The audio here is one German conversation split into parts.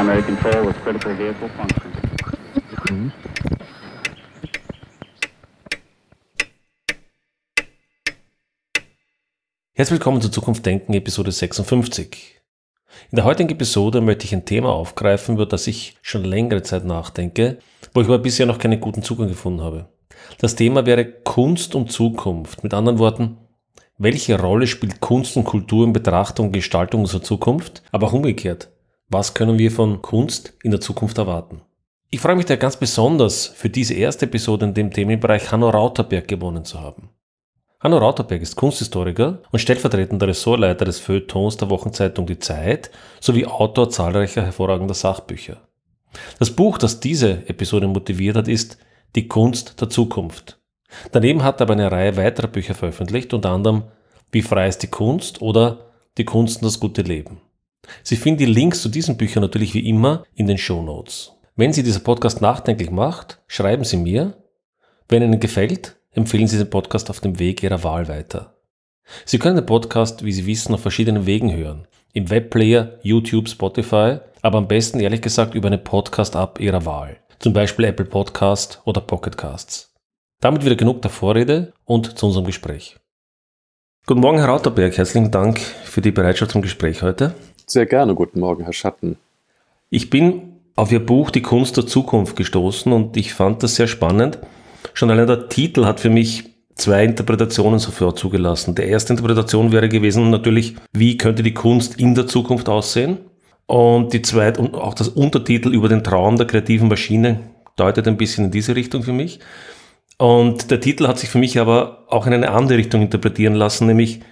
primary control with critical vehicle function. Herzlich willkommen zu Zukunft Denken, Episode 56. In der heutigen Episode möchte ich ein Thema aufgreifen, über das ich schon längere Zeit nachdenke, wo ich aber bisher noch keinen guten Zugang gefunden habe. Das Thema wäre Kunst und Zukunft. Mit anderen Worten, welche Rolle spielt Kunst und Kultur in Betrachtung und Gestaltung unserer Zukunft, aber auch umgekehrt? Was können wir von Kunst in der Zukunft erwarten? Ich freue mich da ganz besonders für diese erste Episode in dem Themenbereich Hanno Rauterberg gewonnen zu haben. Hanno Rauterberg ist Kunsthistoriker und stellvertretender Ressortleiter des Feuilletons der Wochenzeitung Die Zeit sowie Autor zahlreicher hervorragender Sachbücher. Das Buch, das diese Episode motiviert hat, ist Die Kunst der Zukunft. Daneben hat er aber eine Reihe weiterer Bücher veröffentlicht, unter anderem Wie frei ist die Kunst oder Die Kunst und das gute Leben. Sie finden die Links zu diesen Büchern natürlich wie immer in den Show Notes. Wenn Sie dieser Podcast nachdenklich macht, schreiben Sie mir. Wenn Ihnen gefällt, empfehlen Sie den Podcast auf dem Weg Ihrer Wahl weiter. Sie können den Podcast, wie Sie wissen, auf verschiedenen Wegen hören. Im Webplayer, YouTube, Spotify, aber am besten ehrlich gesagt über eine Podcast-App Ihrer Wahl. Zum Beispiel Apple Podcast oder Pocket Casts. Damit wieder genug der Vorrede und zu unserem Gespräch. Guten Morgen, Herr Rauterberg. Herzlichen Dank für die Bereitschaft zum Gespräch heute. Sehr gerne. Guten Morgen, Herr Schatten. Ich bin auf Ihr Buch Die Kunst der Zukunft gestoßen und ich fand das sehr spannend. Schon allein der Titel hat für mich zwei Interpretationen sofort zugelassen. Die erste Interpretation wäre gewesen natürlich, wie könnte die Kunst in der Zukunft aussehen? Und die zweite, und auch das Untertitel über den Traum der kreativen Maschine deutet ein bisschen in diese Richtung für mich. Und der Titel hat sich für mich aber auch in eine andere Richtung interpretieren lassen, nämlich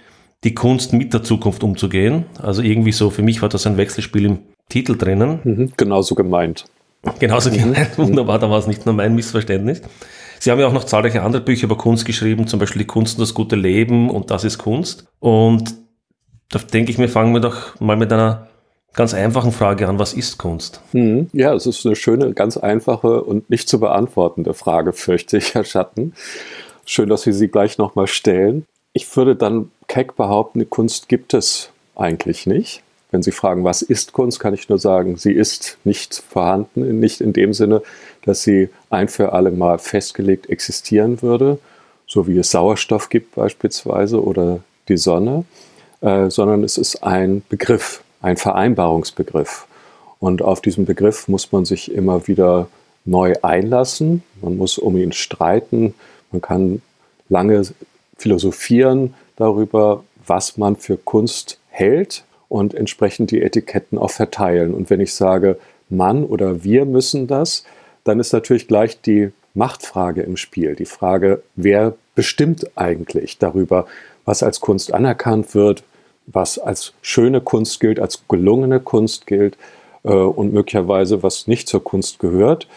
die Kunst mit der Zukunft umzugehen. Also irgendwie so, für mich war das ein Wechselspiel im Titel drinnen. Mhm, genauso gemeint. Genauso gemeint. Wunderbar, da war es nicht nur mein Missverständnis. Sie haben ja auch noch zahlreiche andere Bücher über Kunst geschrieben, zum Beispiel Die Kunst und das gute Leben und Das ist Kunst. Und da denke ich mir, fangen wir doch mal mit einer ganz einfachen Frage an. Was ist Kunst? Mhm. Ja, es ist eine schöne, ganz einfache und nicht zu beantwortende Frage, fürchte ich, Herr Schatten. Schön, dass Sie sie gleich nochmal stellen. Ich würde dann keck behaupten, Kunst gibt es eigentlich nicht. Wenn Sie fragen, was ist Kunst, kann ich nur sagen, sie ist nicht vorhanden, nicht in dem Sinne, dass sie ein für alle Mal festgelegt existieren würde, so wie es Sauerstoff gibt beispielsweise oder die Sonne, äh, sondern es ist ein Begriff, ein Vereinbarungsbegriff. Und auf diesen Begriff muss man sich immer wieder neu einlassen, man muss um ihn streiten, man kann lange philosophieren darüber, was man für Kunst hält und entsprechend die Etiketten auch verteilen. Und wenn ich sage, Mann oder wir müssen das, dann ist natürlich gleich die Machtfrage im Spiel. Die Frage, wer bestimmt eigentlich darüber, was als Kunst anerkannt wird, was als schöne Kunst gilt, als gelungene Kunst gilt äh, und möglicherweise was nicht zur Kunst gehört.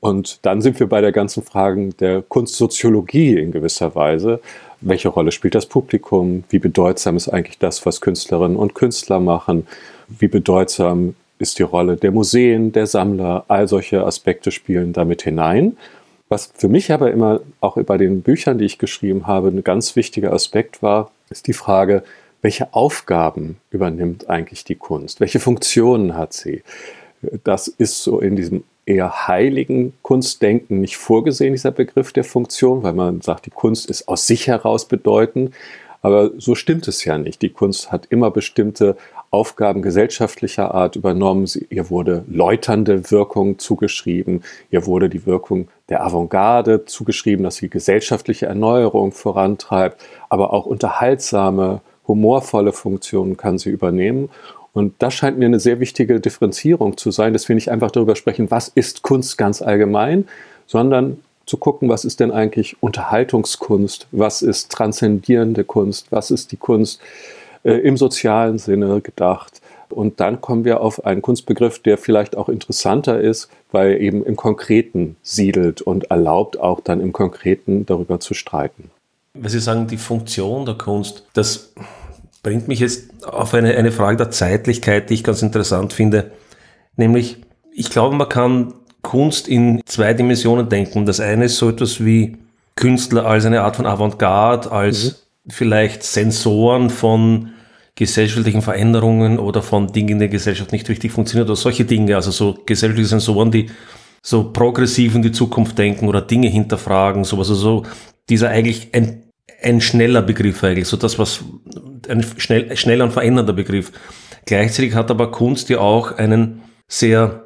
Und dann sind wir bei der ganzen Frage der Kunstsoziologie in gewisser Weise. Welche Rolle spielt das Publikum? Wie bedeutsam ist eigentlich das, was Künstlerinnen und Künstler machen? Wie bedeutsam ist die Rolle der Museen, der Sammler? All solche Aspekte spielen damit hinein. Was für mich aber immer auch bei den Büchern, die ich geschrieben habe, ein ganz wichtiger Aspekt war, ist die Frage, welche Aufgaben übernimmt eigentlich die Kunst? Welche Funktionen hat sie? Das ist so in diesem eher heiligen Kunstdenken nicht vorgesehen, dieser Begriff der Funktion, weil man sagt, die Kunst ist aus sich heraus bedeutend. Aber so stimmt es ja nicht. Die Kunst hat immer bestimmte Aufgaben gesellschaftlicher Art übernommen. Sie, ihr wurde läuternde Wirkung zugeschrieben. Ihr wurde die Wirkung der Avantgarde zugeschrieben, dass sie gesellschaftliche Erneuerung vorantreibt. Aber auch unterhaltsame, humorvolle Funktionen kann sie übernehmen. Und das scheint mir eine sehr wichtige Differenzierung zu sein, dass wir nicht einfach darüber sprechen, was ist Kunst ganz allgemein, sondern zu gucken, was ist denn eigentlich Unterhaltungskunst, was ist transzendierende Kunst, was ist die Kunst äh, im sozialen Sinne gedacht. Und dann kommen wir auf einen Kunstbegriff, der vielleicht auch interessanter ist, weil eben im Konkreten siedelt und erlaubt auch dann im Konkreten darüber zu streiten. Wenn Sie sagen, die Funktion der Kunst, das bringt mich jetzt auf eine, eine Frage der Zeitlichkeit, die ich ganz interessant finde. Nämlich, ich glaube, man kann Kunst in zwei Dimensionen denken. Das eine ist so etwas wie Künstler als eine Art von Avantgarde, als mhm. vielleicht Sensoren von gesellschaftlichen Veränderungen oder von Dingen in der Gesellschaft nicht richtig funktioniert oder solche Dinge, also so gesellschaftliche Sensoren, die so progressiv in die Zukunft denken oder Dinge hinterfragen, sowas, also so dieser eigentlich ein, ein schneller Begriff eigentlich, so das, was ein schnell, schneller und verändernder Begriff. Gleichzeitig hat aber Kunst ja auch einen sehr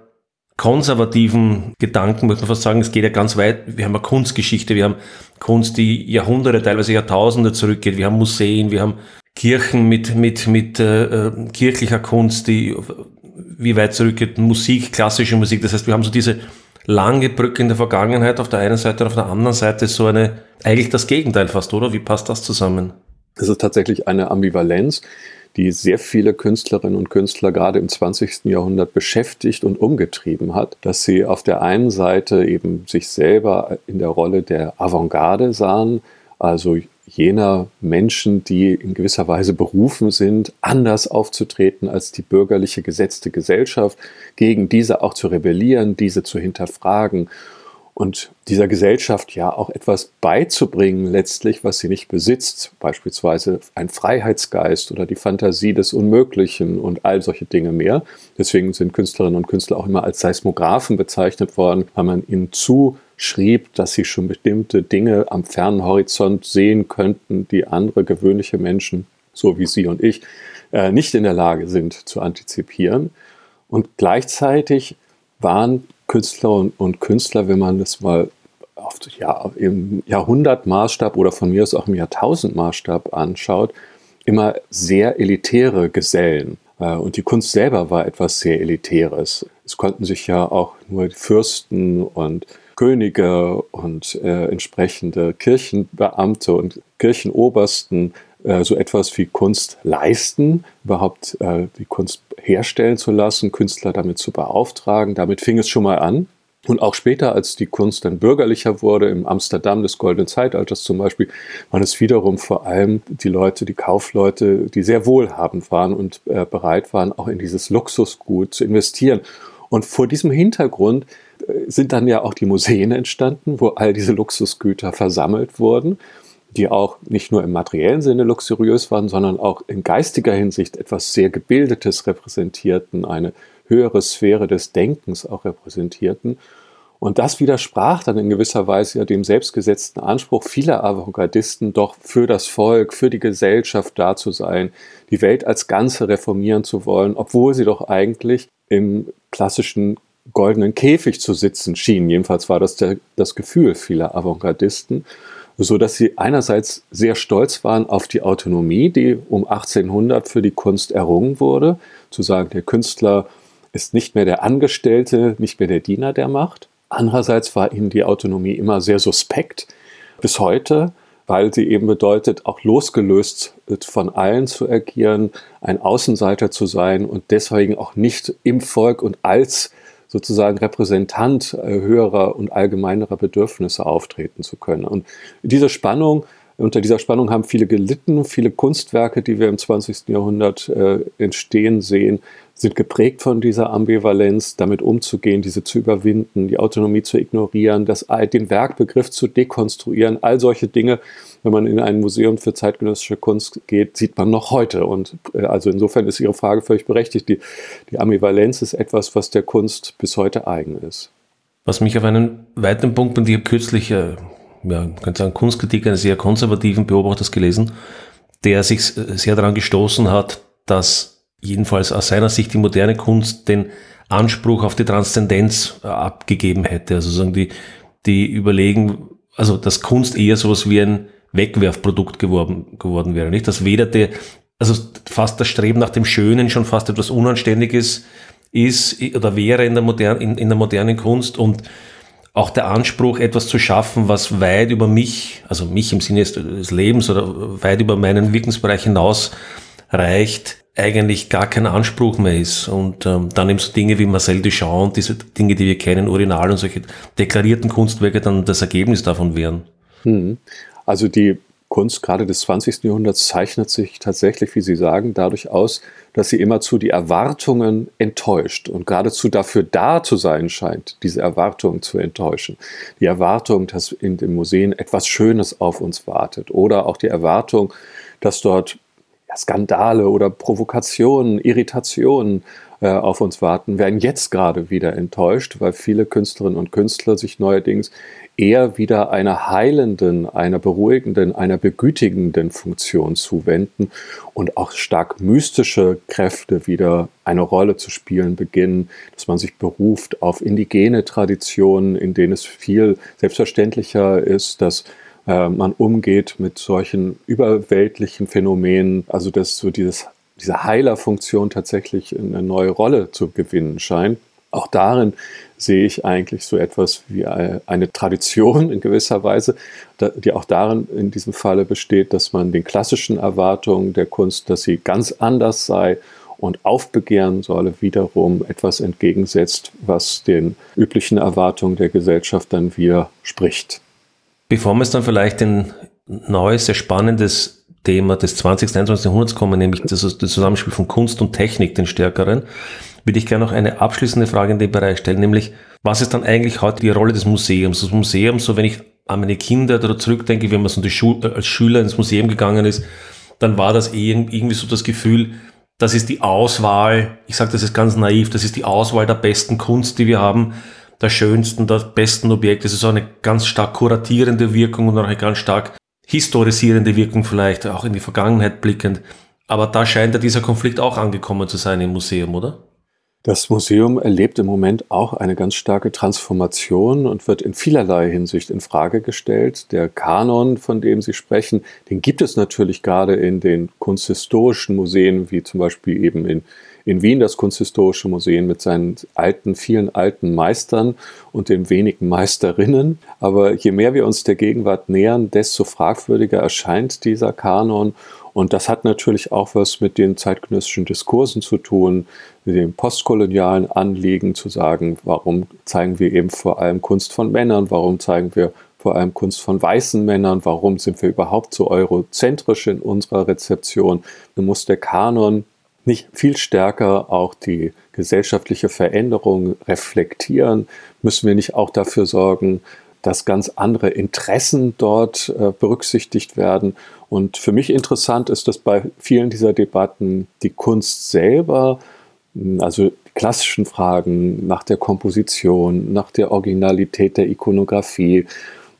konservativen Gedanken, muss man fast sagen, es geht ja ganz weit. Wir haben eine Kunstgeschichte, wir haben Kunst, die Jahrhunderte, teilweise Jahrtausende zurückgeht, wir haben Museen, wir haben Kirchen mit, mit, mit äh, äh, kirchlicher Kunst, die wie weit zurückgeht, Musik, klassische Musik. Das heißt, wir haben so diese lange Brücke in der Vergangenheit auf der einen Seite und auf der anderen Seite so eine, eigentlich das Gegenteil fast, oder? Wie passt das zusammen? Es ist tatsächlich eine Ambivalenz, die sehr viele Künstlerinnen und Künstler gerade im 20. Jahrhundert beschäftigt und umgetrieben hat, dass sie auf der einen Seite eben sich selber in der Rolle der Avantgarde sahen, also jener Menschen, die in gewisser Weise berufen sind, anders aufzutreten als die bürgerliche gesetzte Gesellschaft, gegen diese auch zu rebellieren, diese zu hinterfragen und dieser Gesellschaft ja auch etwas beizubringen, letztlich, was sie nicht besitzt, beispielsweise ein Freiheitsgeist oder die Fantasie des Unmöglichen und all solche Dinge mehr. Deswegen sind Künstlerinnen und Künstler auch immer als Seismographen bezeichnet worden, weil man ihnen zuschrieb, dass sie schon bestimmte Dinge am fernen Horizont sehen könnten, die andere gewöhnliche Menschen, so wie Sie und ich, äh, nicht in der Lage sind zu antizipieren. Und gleichzeitig waren Künstler und, und Künstler, wenn man das mal auf, ja, im Jahrhundertmaßstab oder von mir aus auch im Jahrtausendmaßstab anschaut, immer sehr elitäre Gesellen. Äh, und die Kunst selber war etwas sehr Elitäres. Es konnten sich ja auch nur Fürsten und Könige und äh, entsprechende Kirchenbeamte und Kirchenobersten äh, so etwas wie Kunst leisten, überhaupt äh, die Kunst herstellen zu lassen, Künstler damit zu beauftragen. Damit fing es schon mal an. Und auch später, als die Kunst dann bürgerlicher wurde, im Amsterdam des Goldenen Zeitalters zum Beispiel, waren es wiederum vor allem die Leute, die Kaufleute, die sehr wohlhabend waren und äh, bereit waren, auch in dieses Luxusgut zu investieren. Und vor diesem Hintergrund sind dann ja auch die Museen entstanden, wo all diese Luxusgüter versammelt wurden die auch nicht nur im materiellen Sinne luxuriös waren, sondern auch in geistiger Hinsicht etwas sehr Gebildetes repräsentierten, eine höhere Sphäre des Denkens auch repräsentierten. Und das widersprach dann in gewisser Weise ja dem selbstgesetzten Anspruch vieler Avantgardisten, doch für das Volk, für die Gesellschaft da zu sein, die Welt als Ganze reformieren zu wollen, obwohl sie doch eigentlich im klassischen goldenen Käfig zu sitzen schienen. Jedenfalls war das der, das Gefühl vieler Avantgardisten so dass sie einerseits sehr stolz waren auf die Autonomie, die um 1800 für die Kunst errungen wurde, zu sagen, der Künstler ist nicht mehr der Angestellte, nicht mehr der Diener der Macht. Andererseits war ihnen die Autonomie immer sehr suspekt bis heute, weil sie eben bedeutet, auch losgelöst von allen zu agieren, ein Außenseiter zu sein und deswegen auch nicht im Volk und als sozusagen Repräsentant äh, höherer und allgemeinerer Bedürfnisse auftreten zu können. Und diese Spannung, unter dieser Spannung haben viele gelitten. Viele Kunstwerke, die wir im 20. Jahrhundert äh, entstehen sehen, sind geprägt von dieser Ambivalenz, damit umzugehen, diese zu überwinden, die Autonomie zu ignorieren, das, den Werkbegriff zu dekonstruieren. All solche Dinge, wenn man in ein Museum für zeitgenössische Kunst geht, sieht man noch heute. Und äh, also insofern ist Ihre Frage völlig berechtigt. Die, die Ambivalenz ist etwas, was der Kunst bis heute eigen ist. Was mich auf einen weiteren Punkt, und ich habe kürzlich, äh, ja, man könnte sagen, Kunstkritik eines sehr konservativen Beobachters gelesen, der sich sehr daran gestoßen hat, dass jedenfalls aus seiner Sicht die moderne Kunst den Anspruch auf die Transzendenz äh, abgegeben hätte. Also sagen die, die überlegen, also dass Kunst eher sowas wie ein Wegwerfprodukt geworden, geworden wäre, nicht? Das weder der, also fast das Streben nach dem Schönen schon fast etwas Unanständiges ist oder wäre in der, modernen, in, in der modernen Kunst und auch der Anspruch, etwas zu schaffen, was weit über mich, also mich im Sinne des Lebens oder weit über meinen Wirkungsbereich hinaus reicht, eigentlich gar kein Anspruch mehr ist. Und ähm, dann eben so Dinge wie Marcel Duchamp und diese Dinge, die wir kennen, Urinal und solche deklarierten Kunstwerke dann das Ergebnis davon wären. Hm. Also die Kunst gerade des 20. Jahrhunderts zeichnet sich tatsächlich, wie Sie sagen, dadurch aus, dass sie immerzu die Erwartungen enttäuscht und geradezu dafür da zu sein scheint, diese Erwartungen zu enttäuschen. Die Erwartung, dass in den Museen etwas Schönes auf uns wartet oder auch die Erwartung, dass dort Skandale oder Provokationen, Irritationen äh, auf uns warten, werden jetzt gerade wieder enttäuscht, weil viele Künstlerinnen und Künstler sich neuerdings eher wieder einer heilenden, einer beruhigenden, einer begütigenden Funktion zuwenden und auch stark mystische Kräfte wieder eine Rolle zu spielen beginnen, dass man sich beruft auf indigene Traditionen, in denen es viel selbstverständlicher ist, dass äh, man umgeht mit solchen überweltlichen Phänomenen, also dass so dieses, diese Heilerfunktion tatsächlich eine neue Rolle zu gewinnen scheint. Auch darin sehe ich eigentlich so etwas wie eine Tradition in gewisser Weise, die auch darin in diesem Falle besteht, dass man den klassischen Erwartungen der Kunst, dass sie ganz anders sei und aufbegehren solle, wiederum etwas entgegensetzt, was den üblichen Erwartungen der Gesellschaft dann widerspricht. Bevor wir es dann vielleicht ein neues, sehr spannendes Thema des 20. und 21. Jahrhunderts kommen, nämlich das, das Zusammenspiel von Kunst und Technik, den stärkeren, würde ich gerne noch eine abschließende Frage in dem Bereich stellen, nämlich was ist dann eigentlich heute die Rolle des Museums? Das Museum, so wenn ich an meine Kinder da zurückdenke, wenn man so als Schüler ins Museum gegangen ist, dann war das irgendwie so das Gefühl, das ist die Auswahl, ich sage das jetzt ganz naiv, das ist die Auswahl der besten Kunst, die wir haben, der schönsten, der besten Objekte. Das ist so eine ganz stark kuratierende Wirkung und auch eine ganz stark historisierende Wirkung vielleicht, auch in die Vergangenheit blickend. Aber da scheint ja dieser Konflikt auch angekommen zu sein im Museum, oder? Das Museum erlebt im Moment auch eine ganz starke Transformation und wird in vielerlei Hinsicht in Frage gestellt. Der Kanon, von dem Sie sprechen, den gibt es natürlich gerade in den kunsthistorischen Museen, wie zum Beispiel eben in, in Wien das Kunsthistorische Museum mit seinen alten, vielen alten Meistern und den wenigen Meisterinnen. Aber je mehr wir uns der Gegenwart nähern, desto fragwürdiger erscheint dieser Kanon und das hat natürlich auch was mit den zeitgenössischen Diskursen zu tun, mit dem postkolonialen Anliegen zu sagen, warum zeigen wir eben vor allem Kunst von Männern, warum zeigen wir vor allem Kunst von weißen Männern, warum sind wir überhaupt so eurozentrisch in unserer Rezeption. Dann muss der Kanon nicht viel stärker auch die gesellschaftliche Veränderung reflektieren? Müssen wir nicht auch dafür sorgen, dass ganz andere Interessen dort äh, berücksichtigt werden. Und für mich interessant ist, dass bei vielen dieser Debatten die Kunst selber, hm, also die klassischen Fragen nach der Komposition, nach der Originalität der Ikonografie,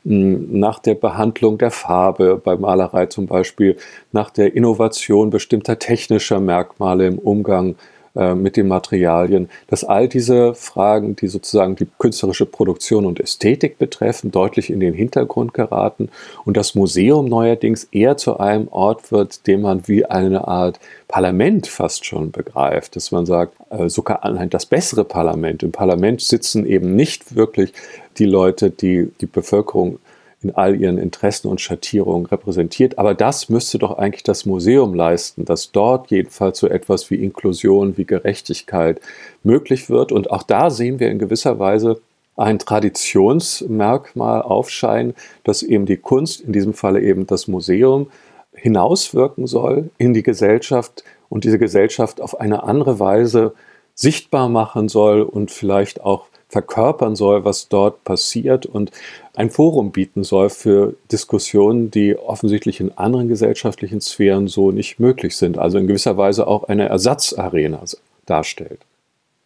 hm, nach der Behandlung der Farbe bei Malerei zum Beispiel, nach der Innovation bestimmter technischer Merkmale im Umgang äh, mit den Materialien, dass all diese Fragen, die sozusagen die künstlerische Produktion und Ästhetik betreffen, deutlich in den Hintergrund geraten und das Museum neuerdings eher zu einem Ort wird, den man wie eine Art Parlament fast schon begreift, dass man sagt, äh, sogar das bessere Parlament. Im Parlament sitzen eben nicht wirklich die Leute, die die Bevölkerung in all ihren Interessen und Schattierungen repräsentiert. Aber das müsste doch eigentlich das Museum leisten, dass dort jedenfalls so etwas wie Inklusion, wie Gerechtigkeit möglich wird. Und auch da sehen wir in gewisser Weise ein Traditionsmerkmal aufscheinen, dass eben die Kunst, in diesem Falle eben das Museum, hinauswirken soll in die Gesellschaft und diese Gesellschaft auf eine andere Weise sichtbar machen soll und vielleicht auch verkörpern soll, was dort passiert und ein Forum bieten soll für Diskussionen, die offensichtlich in anderen gesellschaftlichen Sphären so nicht möglich sind. Also in gewisser Weise auch eine Ersatzarena darstellt.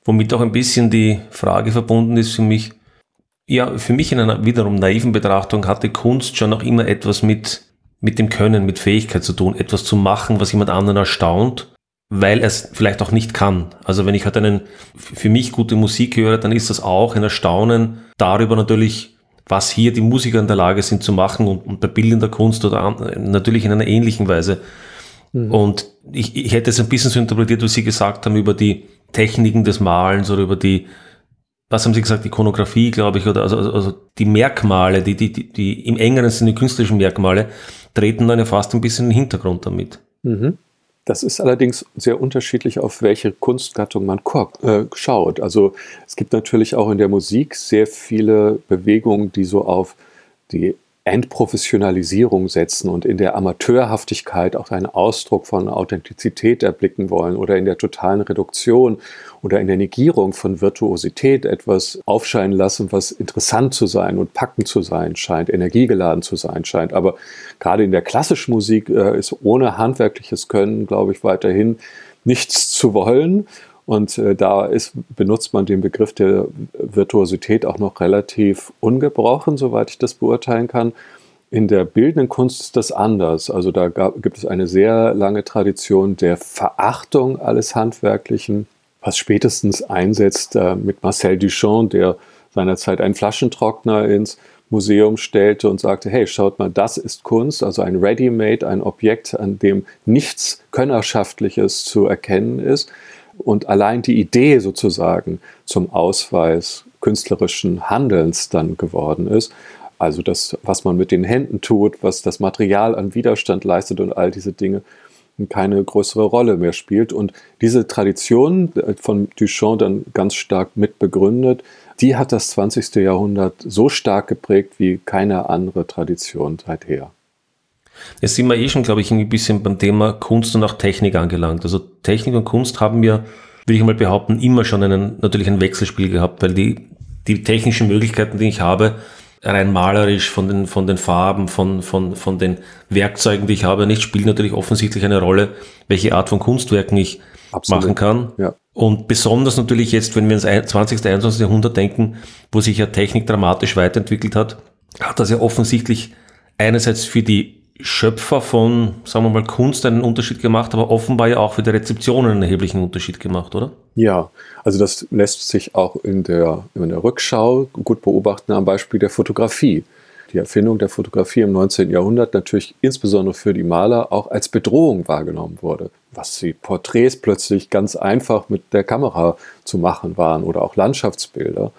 Womit auch ein bisschen die Frage verbunden ist für mich, ja, für mich in einer wiederum naiven Betrachtung hatte Kunst schon auch immer etwas mit, mit dem Können, mit Fähigkeit zu tun, etwas zu machen, was jemand anderen erstaunt weil er es vielleicht auch nicht kann. Also wenn ich halt einen für mich gute Musik höre, dann ist das auch ein Erstaunen darüber natürlich, was hier die Musiker in der Lage sind zu machen und, und bei bildender Kunst oder an, natürlich in einer ähnlichen Weise. Mhm. Und ich, ich hätte es ein bisschen so interpretiert, was Sie gesagt haben über die Techniken des Malens oder über die, was haben Sie gesagt, Ikonografie, glaube ich, oder also, also die Merkmale, die, die, die, die im engeren Sinne künstlerischen Merkmale, treten dann ja fast ein bisschen in den Hintergrund damit. Mhm. Das ist allerdings sehr unterschiedlich, auf welche Kunstgattung man äh, schaut. Also es gibt natürlich auch in der Musik sehr viele Bewegungen, die so auf die Entprofessionalisierung setzen und in der Amateurhaftigkeit auch einen Ausdruck von Authentizität erblicken wollen oder in der totalen Reduktion oder in der Negierung von Virtuosität etwas aufscheinen lassen, was interessant zu sein und packend zu sein scheint, energiegeladen zu sein scheint. Aber gerade in der klassischen Musik äh, ist ohne handwerkliches Können, glaube ich, weiterhin nichts zu wollen. Und äh, da ist, benutzt man den Begriff der Virtuosität auch noch relativ ungebrochen, soweit ich das beurteilen kann. In der bildenden Kunst ist das anders. Also da gab, gibt es eine sehr lange Tradition der Verachtung alles Handwerklichen, was spätestens einsetzt äh, mit Marcel Duchamp, der seinerzeit einen Flaschentrockner ins Museum stellte und sagte, hey, schaut mal, das ist Kunst, also ein Ready-Made, ein Objekt, an dem nichts Könnerschaftliches zu erkennen ist. Und allein die Idee sozusagen zum Ausweis künstlerischen Handelns dann geworden ist. Also das, was man mit den Händen tut, was das Material an Widerstand leistet und all diese Dinge keine größere Rolle mehr spielt. Und diese Tradition von Duchamp dann ganz stark mit begründet, die hat das 20. Jahrhundert so stark geprägt wie keine andere Tradition seither. Jetzt sind wir eh schon, glaube ich, ein bisschen beim Thema Kunst und auch Technik angelangt. Also Technik und Kunst haben wir, würde ich mal behaupten, immer schon einen, natürlich ein Wechselspiel gehabt, weil die, die technischen Möglichkeiten, die ich habe, rein malerisch von den, von den Farben, von, von, von den Werkzeugen, die ich habe, nicht spielt natürlich offensichtlich eine Rolle, welche Art von Kunstwerken ich Absolut. machen kann. Ja. Und besonders natürlich jetzt, wenn wir ins 20. 21. Jahrhundert denken, wo sich ja Technik dramatisch weiterentwickelt hat, hat das ja offensichtlich einerseits für die Schöpfer von, sagen wir mal, Kunst einen Unterschied gemacht, aber offenbar ja auch für die Rezeption einen erheblichen Unterschied gemacht, oder? Ja, also das lässt sich auch in der, in der Rückschau gut beobachten am Beispiel der Fotografie. Die Erfindung der Fotografie im 19. Jahrhundert natürlich insbesondere für die Maler auch als Bedrohung wahrgenommen wurde. Was die Porträts plötzlich ganz einfach mit der Kamera zu machen waren oder auch Landschaftsbilder.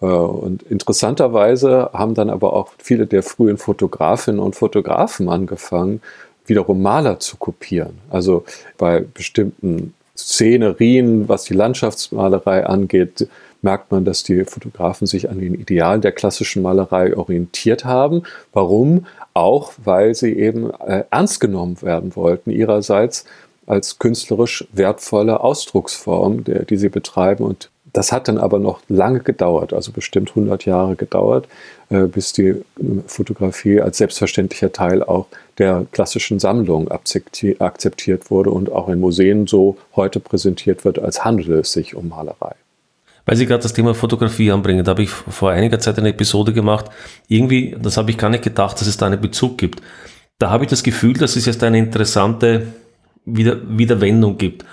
Äh, und interessanterweise haben dann aber auch viele der frühen Fotografinnen und Fotografen angefangen, wiederum Maler zu kopieren. Also bei bestimmten Szenerien, was die Landschaftsmalerei angeht, merkt man, dass die Fotografen sich an den Idealen der klassischen Malerei orientiert haben. Warum? Auch weil sie eben äh, ernst genommen werden wollten ihrerseits als künstlerisch wertvolle Ausdrucksform, der, die sie betreiben und das hat dann aber noch lange gedauert, also bestimmt 100 Jahre gedauert, äh, bis die äh, Fotografie als selbstverständlicher Teil auch der klassischen Sammlung akzeptiert wurde und auch in Museen so heute präsentiert wird, als handele es sich um Malerei. Weil Sie gerade das Thema Fotografie anbringen, da habe ich vor einiger Zeit eine Episode gemacht. Irgendwie, das habe ich gar nicht gedacht, dass es da einen Bezug gibt. Da habe ich das Gefühl, dass es jetzt eine interessante Wieder Wiederwendung gibt.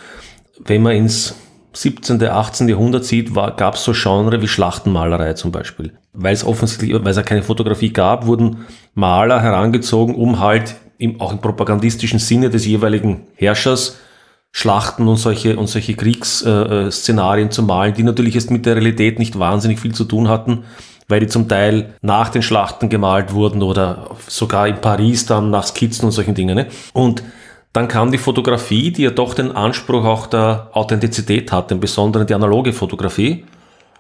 Wenn man ins 17., 18. Jahrhundert sieht, gab es so Genre wie Schlachtenmalerei zum Beispiel. Weil es offensichtlich, weil es ja keine Fotografie gab, wurden Maler herangezogen, um halt im, auch im propagandistischen Sinne des jeweiligen Herrschers Schlachten und solche, und solche Kriegsszenarien äh, zu malen, die natürlich jetzt mit der Realität nicht wahnsinnig viel zu tun hatten, weil die zum Teil nach den Schlachten gemalt wurden oder sogar in Paris dann nach Skizzen und solchen Dingen. Ne? Und dann kam die Fotografie, die ja doch den Anspruch auch der Authentizität hat, im Besonderen die analoge Fotografie.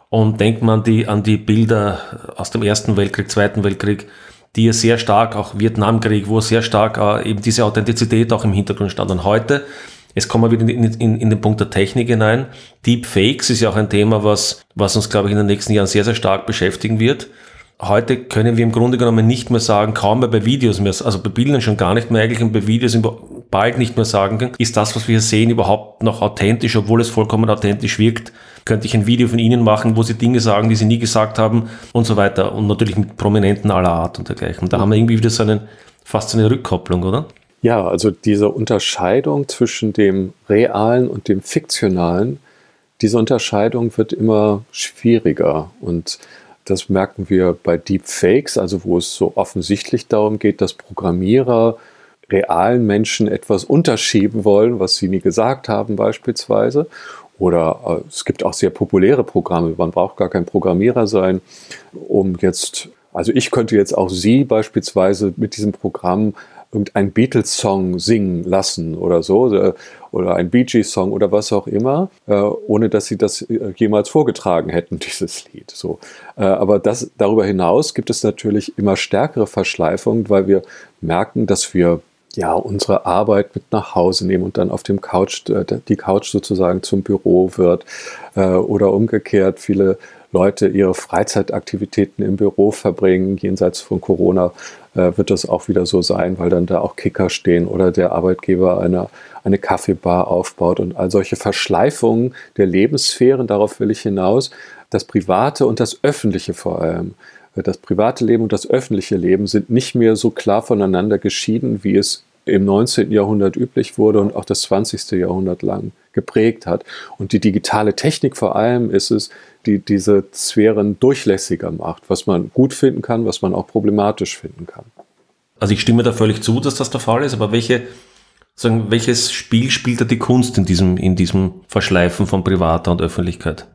Und denkt man die, an die Bilder aus dem Ersten Weltkrieg, Zweiten Weltkrieg, die ja sehr stark, auch Vietnamkrieg, wo sehr stark äh, eben diese Authentizität auch im Hintergrund stand. Und heute, jetzt kommen wir wieder in, in, in den Punkt der Technik hinein. Deepfakes ist ja auch ein Thema, was, was uns, glaube ich, in den nächsten Jahren sehr, sehr stark beschäftigen wird. Heute können wir im Grunde genommen nicht mehr sagen, kaum mehr bei Videos mehr, also bei Bildern schon gar nicht mehr eigentlich und bei Videos bald nicht mehr sagen können, ist das, was wir hier sehen, überhaupt noch authentisch, obwohl es vollkommen authentisch wirkt. Könnte ich ein Video von Ihnen machen, wo Sie Dinge sagen, die Sie nie gesagt haben und so weiter und natürlich mit Prominenten aller Art und dergleichen. Da haben wir irgendwie wieder so eine, fast so eine Rückkopplung, oder? Ja, also diese Unterscheidung zwischen dem Realen und dem Fiktionalen, diese Unterscheidung wird immer schwieriger und das merken wir bei Deepfakes, also wo es so offensichtlich darum geht, dass Programmierer realen Menschen etwas unterschieben wollen, was sie nie gesagt haben beispielsweise. Oder äh, es gibt auch sehr populäre Programme, man braucht gar kein Programmierer sein, um jetzt, also ich könnte jetzt auch Sie beispielsweise mit diesem Programm irgendeinen Beatles-Song singen lassen oder so, äh, oder ein Bee Gees-Song oder was auch immer, äh, ohne dass sie das äh, jemals vorgetragen hätten, dieses Lied. So. aber das, darüber hinaus gibt es natürlich immer stärkere Verschleifungen, weil wir merken, dass wir ja, unsere Arbeit mit nach Hause nehmen und dann auf dem Couch, die Couch sozusagen zum Büro wird oder umgekehrt viele Leute ihre Freizeitaktivitäten im Büro verbringen, jenseits von Corona, äh, wird das auch wieder so sein, weil dann da auch Kicker stehen oder der Arbeitgeber eine, eine Kaffeebar aufbaut und all solche Verschleifungen der Lebenssphären, darauf will ich hinaus, das Private und das Öffentliche vor allem. Das private Leben und das öffentliche Leben sind nicht mehr so klar voneinander geschieden, wie es im 19. Jahrhundert üblich wurde und auch das 20. Jahrhundert lang geprägt hat. Und die digitale Technik vor allem ist es, die diese Sphären durchlässiger macht, was man gut finden kann, was man auch problematisch finden kann. Also ich stimme da völlig zu, dass das der Fall ist, aber welche, sagen, welches Spiel spielt da die Kunst in diesem, in diesem Verschleifen von privater und Öffentlichkeit?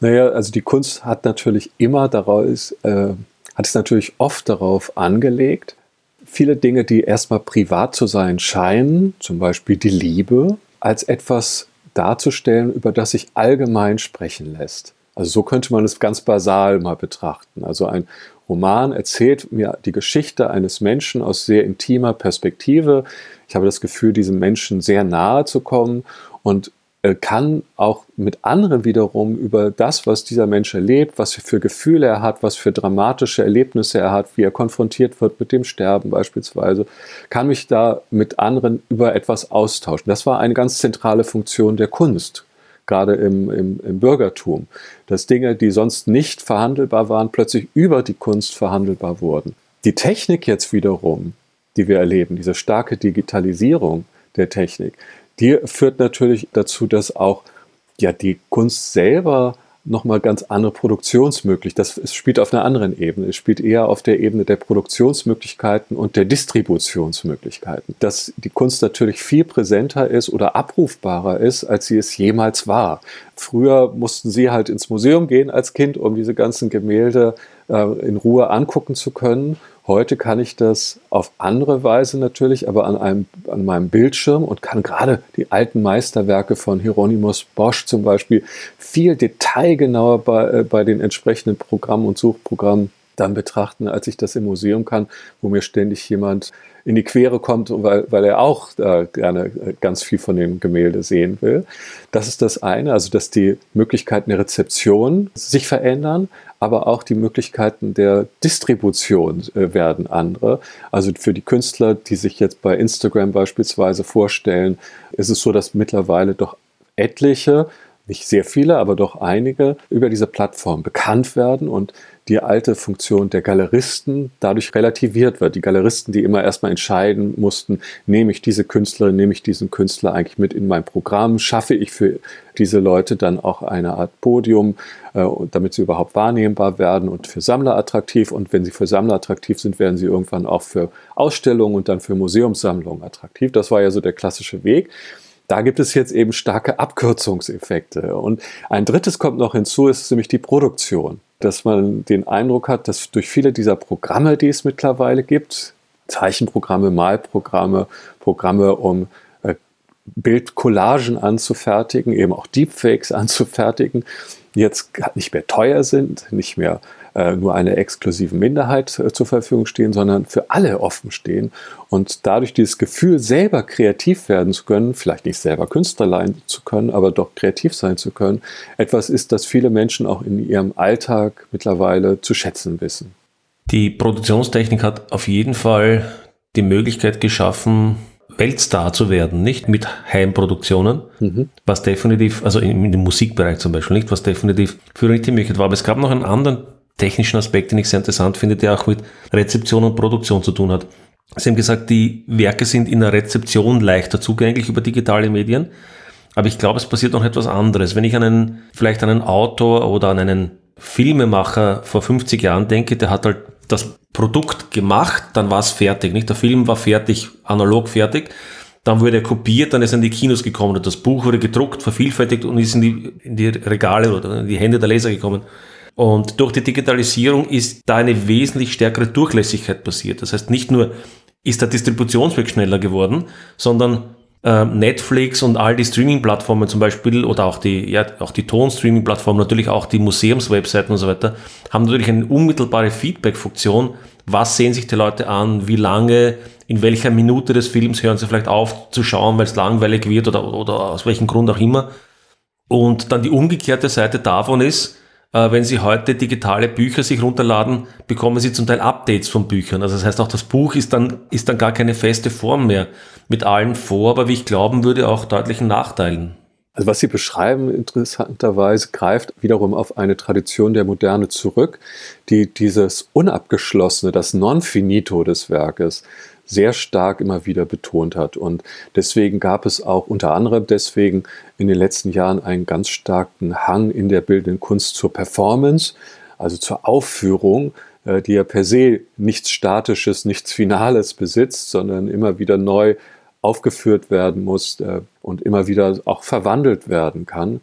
Naja, also die Kunst hat natürlich immer daraus, äh, hat es natürlich oft darauf angelegt, viele Dinge, die erstmal privat zu sein scheinen, zum Beispiel die Liebe, als etwas darzustellen, über das sich allgemein sprechen lässt. Also so könnte man es ganz basal mal betrachten. Also ein Roman erzählt mir die Geschichte eines Menschen aus sehr intimer Perspektive. Ich habe das Gefühl, diesem Menschen sehr nahe zu kommen und kann auch mit anderen wiederum über das, was dieser Mensch erlebt, was für Gefühle er hat, was für dramatische Erlebnisse er hat, wie er konfrontiert wird mit dem Sterben beispielsweise, kann mich da mit anderen über etwas austauschen. Das war eine ganz zentrale Funktion der Kunst gerade im, im, im Bürgertum, dass Dinge, die sonst nicht verhandelbar waren, plötzlich über die Kunst verhandelbar wurden. Die Technik jetzt wiederum, die wir erleben, diese starke Digitalisierung der Technik, die führt natürlich dazu, dass auch ja, die Kunst selber nochmal ganz andere Produktionsmöglichkeiten. Das es spielt auf einer anderen Ebene. Es spielt eher auf der Ebene der Produktionsmöglichkeiten und der Distributionsmöglichkeiten. Dass die Kunst natürlich viel präsenter ist oder abrufbarer ist, als sie es jemals war. Früher mussten sie halt ins Museum gehen als Kind, um diese ganzen Gemälde äh, in Ruhe angucken zu können. Heute kann ich das auf andere Weise natürlich, aber an, einem, an meinem Bildschirm und kann gerade die alten Meisterwerke von Hieronymus Bosch zum Beispiel viel detailgenauer bei, äh, bei den entsprechenden Programmen und Suchprogrammen dann betrachten, als ich das im Museum kann, wo mir ständig jemand in die Quere kommt, weil, weil er auch äh, gerne ganz viel von dem Gemälde sehen will. Das ist das eine, also dass die Möglichkeiten der Rezeption sich verändern, aber auch die Möglichkeiten der Distribution äh, werden andere. Also für die Künstler, die sich jetzt bei Instagram beispielsweise vorstellen, ist es so, dass mittlerweile doch etliche nicht sehr viele, aber doch einige über diese Plattform bekannt werden und die alte Funktion der Galeristen dadurch relativiert wird. Die Galeristen, die immer erstmal entscheiden mussten, nehme ich diese Künstlerin, nehme ich diesen Künstler eigentlich mit in mein Programm, schaffe ich für diese Leute dann auch eine Art Podium, äh, damit sie überhaupt wahrnehmbar werden und für Sammler attraktiv. Und wenn sie für Sammler attraktiv sind, werden sie irgendwann auch für Ausstellungen und dann für Museumssammlungen attraktiv. Das war ja so der klassische Weg. Da gibt es jetzt eben starke Abkürzungseffekte. Und ein drittes kommt noch hinzu, ist nämlich die Produktion dass man den Eindruck hat, dass durch viele dieser Programme, die es mittlerweile gibt, Zeichenprogramme, Malprogramme, Programme, um äh, Bildcollagen anzufertigen, eben auch Deepfakes anzufertigen, jetzt nicht mehr teuer sind, nicht mehr nur einer exklusiven Minderheit äh, zur Verfügung stehen, sondern für alle offen stehen. Und dadurch dieses Gefühl, selber kreativ werden zu können, vielleicht nicht selber Künstler sein zu können, aber doch kreativ sein zu können, etwas ist, das viele Menschen auch in ihrem Alltag mittlerweile zu schätzen wissen. Die Produktionstechnik hat auf jeden Fall die Möglichkeit geschaffen, Weltstar zu werden, nicht mit Heimproduktionen, mhm. was definitiv, also dem Musikbereich zum Beispiel, nicht, was definitiv für die Möglichkeit war. Aber es gab noch einen anderen technischen Aspekt, den ich sehr interessant finde, der auch mit Rezeption und Produktion zu tun hat. Sie haben gesagt, die Werke sind in der Rezeption leichter zugänglich über digitale Medien. Aber ich glaube, es passiert noch etwas anderes. Wenn ich an einen, vielleicht an einen Autor oder an einen Filmemacher vor 50 Jahren denke, der hat halt das Produkt gemacht, dann war es fertig. Nicht? Der Film war fertig, analog fertig. Dann wurde er kopiert, dann ist er in die Kinos gekommen. Das Buch wurde gedruckt, vervielfältigt und ist in die, in die Regale oder in die Hände der Leser gekommen. Und durch die Digitalisierung ist da eine wesentlich stärkere Durchlässigkeit passiert. Das heißt, nicht nur ist der Distributionsweg schneller geworden, sondern äh, Netflix und all die Streaming-Plattformen zum Beispiel oder auch die, ja, die Ton-Streaming-Plattformen, natürlich auch die Museumswebseiten und so weiter, haben natürlich eine unmittelbare Feedback-Funktion. Was sehen sich die Leute an? Wie lange? In welcher Minute des Films hören sie vielleicht auf zu schauen, weil es langweilig wird oder, oder aus welchem Grund auch immer? Und dann die umgekehrte Seite davon ist, wenn Sie heute digitale Bücher sich runterladen, bekommen Sie zum Teil Updates von Büchern. Also das heißt, auch das Buch ist dann, ist dann gar keine feste Form mehr mit allen Vor, aber wie ich glauben würde, auch deutlichen Nachteilen. Also was Sie beschreiben, interessanterweise greift wiederum auf eine Tradition der Moderne zurück, die dieses Unabgeschlossene, das Non-Finito des Werkes sehr stark immer wieder betont hat. Und deswegen gab es auch unter anderem deswegen in den letzten Jahren einen ganz starken Hang in der bildenden Kunst zur Performance, also zur Aufführung, äh, die ja per se nichts Statisches, nichts Finales besitzt, sondern immer wieder neu aufgeführt werden muss äh, und immer wieder auch verwandelt werden kann.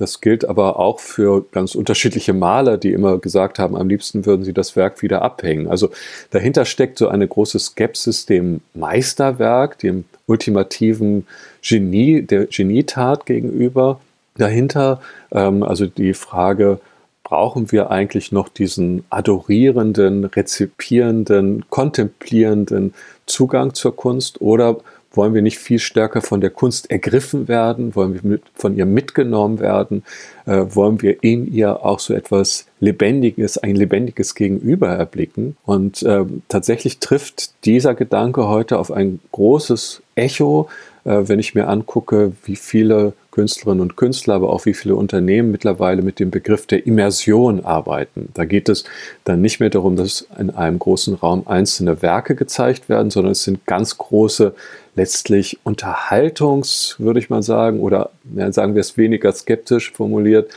Das gilt aber auch für ganz unterschiedliche Maler, die immer gesagt haben, am liebsten würden sie das Werk wieder abhängen. Also dahinter steckt so eine große Skepsis dem Meisterwerk, dem ultimativen Genie, der Genietat gegenüber. Dahinter ähm, also die Frage, brauchen wir eigentlich noch diesen adorierenden, rezipierenden, kontemplierenden Zugang zur Kunst oder wollen wir nicht viel stärker von der Kunst ergriffen werden? Wollen wir mit, von ihr mitgenommen werden? Äh, wollen wir in ihr auch so etwas Lebendiges, ein lebendiges Gegenüber erblicken? Und äh, tatsächlich trifft dieser Gedanke heute auf ein großes Echo, äh, wenn ich mir angucke, wie viele Künstlerinnen und Künstler, aber auch wie viele Unternehmen mittlerweile mit dem Begriff der Immersion arbeiten. Da geht es dann nicht mehr darum, dass in einem großen Raum einzelne Werke gezeigt werden, sondern es sind ganz große, letztlich Unterhaltungs, würde ich mal sagen, oder ja, sagen wir es weniger skeptisch formuliert.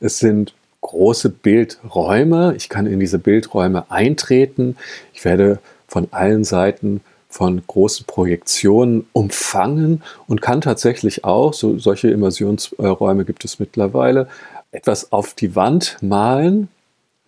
Es sind große Bildräume. Ich kann in diese Bildräume eintreten. Ich werde von allen Seiten von großen Projektionen umfangen und kann tatsächlich auch, so, solche Immersionsräume gibt es mittlerweile, etwas auf die Wand malen,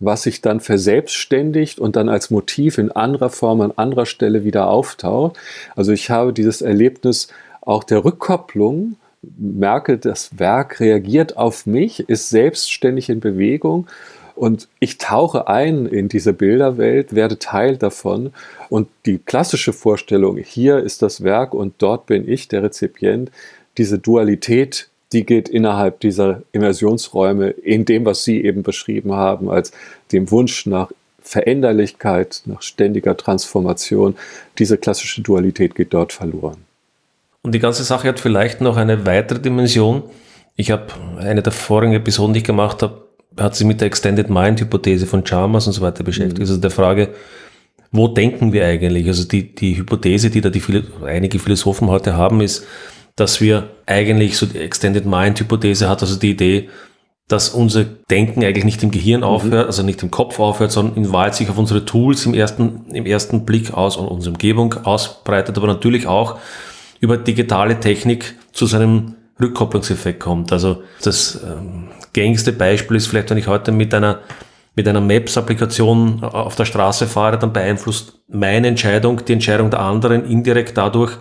was sich dann verselbstständigt und dann als Motiv in anderer Form an anderer Stelle wieder auftaucht. Also ich habe dieses Erlebnis auch der Rückkopplung, merke, das Werk reagiert auf mich, ist selbstständig in Bewegung und ich tauche ein in diese Bilderwelt, werde Teil davon. Und die klassische Vorstellung, hier ist das Werk und dort bin ich, der Rezipient, diese Dualität, die geht innerhalb dieser Immersionsräume in dem, was Sie eben beschrieben haben, als dem Wunsch nach Veränderlichkeit, nach ständiger Transformation. Diese klassische Dualität geht dort verloren. Und die ganze Sache hat vielleicht noch eine weitere Dimension. Ich habe eine der vorigen Episoden, die ich gemacht habe, hat sich mit der Extended Mind Hypothese von Chalmers und so weiter beschäftigt. Mhm. Also der Frage, wo denken wir eigentlich? Also die, die Hypothese, die da die viele, einige Philosophen heute haben, ist, dass wir eigentlich so die Extended Mind Hypothese hat, also die Idee, dass unser Denken eigentlich nicht im Gehirn mhm. aufhört, also nicht im Kopf aufhört, sondern in Wahrheit sich auf unsere Tools im ersten, im ersten Blick aus und unsere Umgebung ausbreitet, aber natürlich auch über digitale Technik zu seinem Rückkopplungseffekt kommt. Also das ähm, gängigste Beispiel ist vielleicht, wenn ich heute mit einer mit einer Maps-Applikation auf der Straße fahre, dann beeinflusst meine Entscheidung die Entscheidung der anderen indirekt dadurch,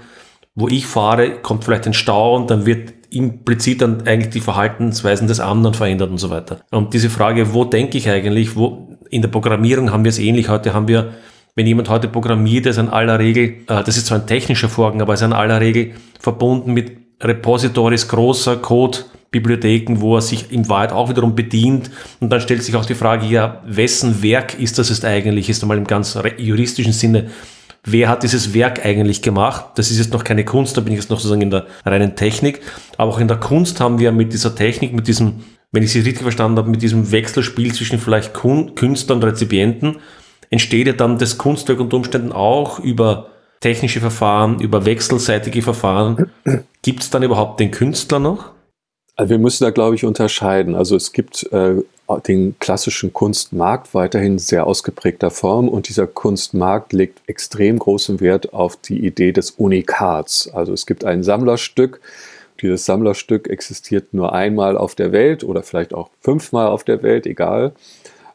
wo ich fahre, kommt vielleicht ein Stau und dann wird implizit dann eigentlich die Verhaltensweisen des anderen verändert und so weiter. Und diese Frage, wo denke ich eigentlich, wo in der Programmierung haben wir es ähnlich. Heute haben wir, wenn jemand heute programmiert, ist in aller Regel, äh, das ist zwar ein technischer Vorgang, aber ist in aller Regel verbunden mit Repositories großer Code, Bibliotheken, wo er sich in Wahrheit auch wiederum bedient. Und dann stellt sich auch die Frage, ja, wessen Werk ist das jetzt eigentlich? Ist einmal im ganz juristischen Sinne, wer hat dieses Werk eigentlich gemacht? Das ist jetzt noch keine Kunst, da bin ich jetzt noch sozusagen in der reinen Technik. Aber auch in der Kunst haben wir mit dieser Technik, mit diesem, wenn ich sie richtig verstanden habe, mit diesem Wechselspiel zwischen vielleicht Künstler und Rezipienten, entsteht ja dann das Kunstwerk unter Umständen auch über technische Verfahren, über wechselseitige Verfahren. Gibt es dann überhaupt den Künstler noch? Also wir müssen da, glaube ich, unterscheiden. Also es gibt äh, den klassischen Kunstmarkt weiterhin sehr ausgeprägter Form und dieser Kunstmarkt legt extrem großen Wert auf die Idee des Unikats. Also es gibt ein Sammlerstück. Dieses Sammlerstück existiert nur einmal auf der Welt oder vielleicht auch fünfmal auf der Welt, egal.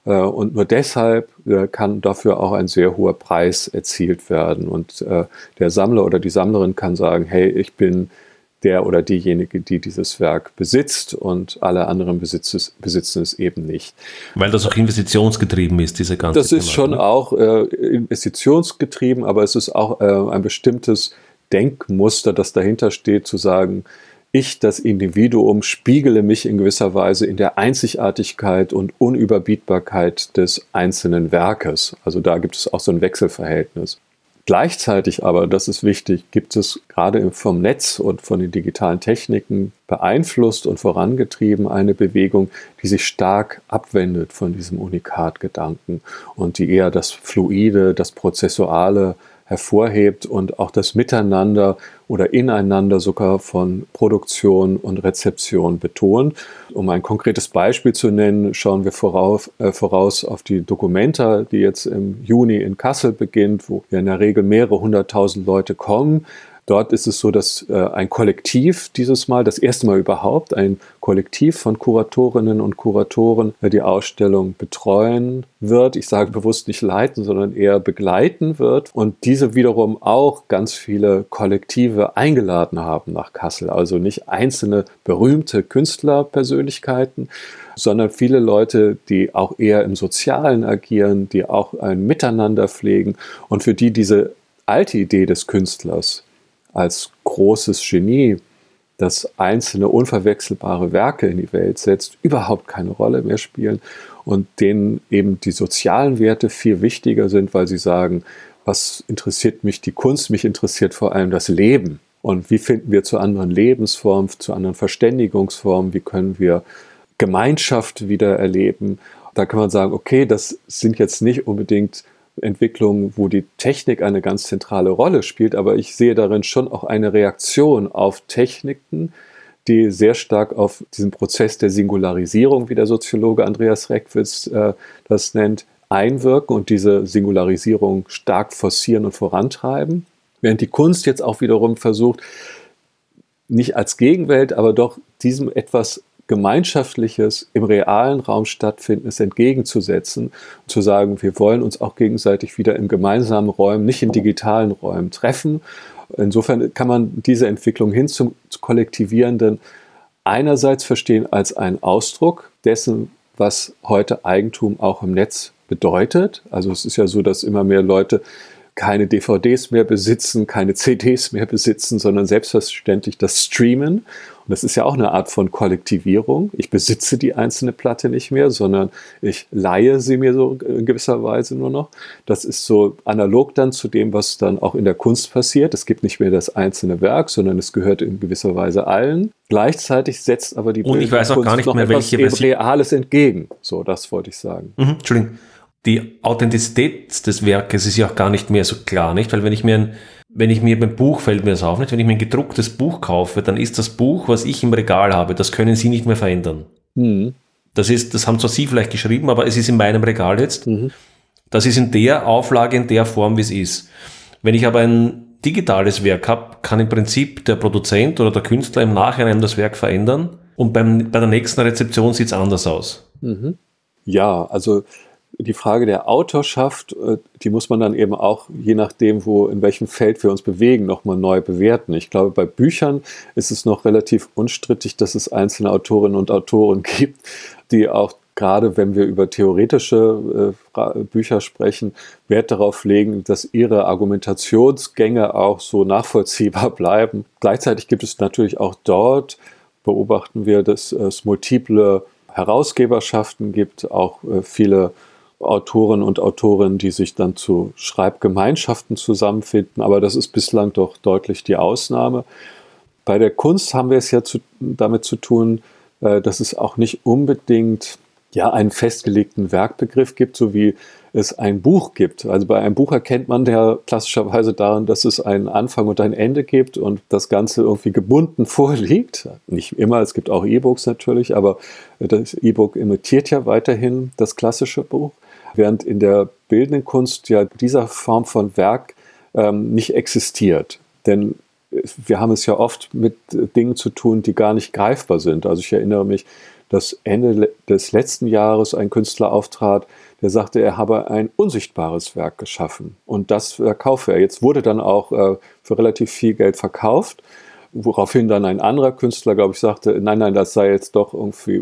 Äh, und nur deshalb äh, kann dafür auch ein sehr hoher Preis erzielt werden. Und äh, der Sammler oder die Sammlerin kann sagen, hey, ich bin der oder diejenige, die dieses Werk besitzt und alle anderen besitzen es eben nicht. Weil das auch investitionsgetrieben ist, diese ganze Das ist Thema, schon ne? auch äh, investitionsgetrieben, aber es ist auch äh, ein bestimmtes Denkmuster, das dahinter steht, zu sagen, ich, das Individuum, spiegele mich in gewisser Weise in der Einzigartigkeit und Unüberbietbarkeit des einzelnen Werkes. Also da gibt es auch so ein Wechselverhältnis. Gleichzeitig aber, das ist wichtig, gibt es gerade vom Netz und von den digitalen Techniken beeinflusst und vorangetrieben eine Bewegung, die sich stark abwendet von diesem Unikatgedanken und die eher das Fluide, das Prozessuale hervorhebt und auch das Miteinander oder Ineinander sogar von Produktion und Rezeption betont. Um ein konkretes Beispiel zu nennen, schauen wir voraus, äh, voraus auf die Documenta, die jetzt im Juni in Kassel beginnt, wo ja in der Regel mehrere hunderttausend Leute kommen Dort ist es so, dass äh, ein Kollektiv dieses Mal, das erste Mal überhaupt, ein Kollektiv von Kuratorinnen und Kuratoren äh, die Ausstellung betreuen wird. Ich sage bewusst nicht leiten, sondern eher begleiten wird. Und diese wiederum auch ganz viele Kollektive eingeladen haben nach Kassel. Also nicht einzelne berühmte Künstlerpersönlichkeiten, sondern viele Leute, die auch eher im Sozialen agieren, die auch ein Miteinander pflegen und für die diese alte Idee des Künstlers, als großes Genie, das einzelne unverwechselbare Werke in die Welt setzt, überhaupt keine Rolle mehr spielen und denen eben die sozialen Werte viel wichtiger sind, weil sie sagen, was interessiert mich die Kunst? Mich interessiert vor allem das Leben. Und wie finden wir zu anderen Lebensformen, zu anderen Verständigungsformen? Wie können wir Gemeinschaft wieder erleben? Da kann man sagen, okay, das sind jetzt nicht unbedingt Entwicklung, wo die Technik eine ganz zentrale Rolle spielt, aber ich sehe darin schon auch eine Reaktion auf Techniken, die sehr stark auf diesen Prozess der Singularisierung, wie der Soziologe Andreas Reckwitz äh, das nennt, einwirken und diese Singularisierung stark forcieren und vorantreiben. Während die Kunst jetzt auch wiederum versucht, nicht als Gegenwelt, aber doch diesem etwas Gemeinschaftliches im realen Raum stattfindendes entgegenzusetzen und zu sagen, wir wollen uns auch gegenseitig wieder in gemeinsamen Räumen, nicht in digitalen Räumen treffen. Insofern kann man diese Entwicklung hin zum Kollektivierenden einerseits verstehen als einen Ausdruck dessen, was heute Eigentum auch im Netz bedeutet. Also es ist ja so, dass immer mehr Leute keine DVDs mehr besitzen, keine CDs mehr besitzen, sondern selbstverständlich das Streamen. Und das ist ja auch eine Art von Kollektivierung. Ich besitze die einzelne Platte nicht mehr, sondern ich leihe sie mir so in gewisser Weise nur noch. Das ist so analog dann zu dem, was dann auch in der Kunst passiert. Es gibt nicht mehr das einzelne Werk, sondern es gehört in gewisser Weise allen. Gleichzeitig setzt aber die Und ich weiß auch gar nicht mehr, welche Reales entgegen. So, das wollte ich sagen. Mhm, Entschuldigung die Authentizität des Werkes ist ja auch gar nicht mehr so klar, nicht? Weil wenn ich mir ein, wenn ich mir beim Buch fällt mir das auf, nicht? Wenn ich mir ein gedrucktes Buch kaufe, dann ist das Buch, was ich im Regal habe, das können Sie nicht mehr verändern. Mhm. Das ist, das haben zwar Sie vielleicht geschrieben, aber es ist in meinem Regal jetzt. Mhm. Das ist in der Auflage, in der Form, wie es ist. Wenn ich aber ein digitales Werk habe, kann im Prinzip der Produzent oder der Künstler im Nachhinein das Werk verändern und beim, bei der nächsten Rezeption sieht es anders aus. Mhm. Ja, also die Frage der Autorschaft, äh, die muss man dann eben auch, je nachdem, wo, in welchem Feld wir uns bewegen, nochmal neu bewerten. Ich glaube, bei Büchern ist es noch relativ unstrittig, dass es einzelne Autorinnen und Autoren gibt, die auch gerade wenn wir über theoretische äh, Bücher sprechen, Wert darauf legen, dass ihre Argumentationsgänge auch so nachvollziehbar bleiben. Gleichzeitig gibt es natürlich auch dort, beobachten wir, dass es multiple Herausgeberschaften gibt, auch äh, viele Autoren und Autorinnen, die sich dann zu Schreibgemeinschaften zusammenfinden, aber das ist bislang doch deutlich die Ausnahme. Bei der Kunst haben wir es ja zu, damit zu tun, äh, dass es auch nicht unbedingt ja, einen festgelegten Werkbegriff gibt, so wie es ein Buch gibt. Also bei einem Buch erkennt man ja klassischerweise daran, dass es einen Anfang und ein Ende gibt und das Ganze irgendwie gebunden vorliegt. Nicht immer, es gibt auch E-Books natürlich, aber das E-Book imitiert ja weiterhin das klassische Buch während in der bildenden Kunst ja dieser Form von Werk ähm, nicht existiert. Denn wir haben es ja oft mit Dingen zu tun, die gar nicht greifbar sind. Also ich erinnere mich, dass Ende des letzten Jahres ein Künstler auftrat, der sagte, er habe ein unsichtbares Werk geschaffen und das verkaufe er. Jetzt wurde dann auch äh, für relativ viel Geld verkauft, woraufhin dann ein anderer Künstler, glaube ich, sagte, nein, nein, das sei jetzt doch irgendwie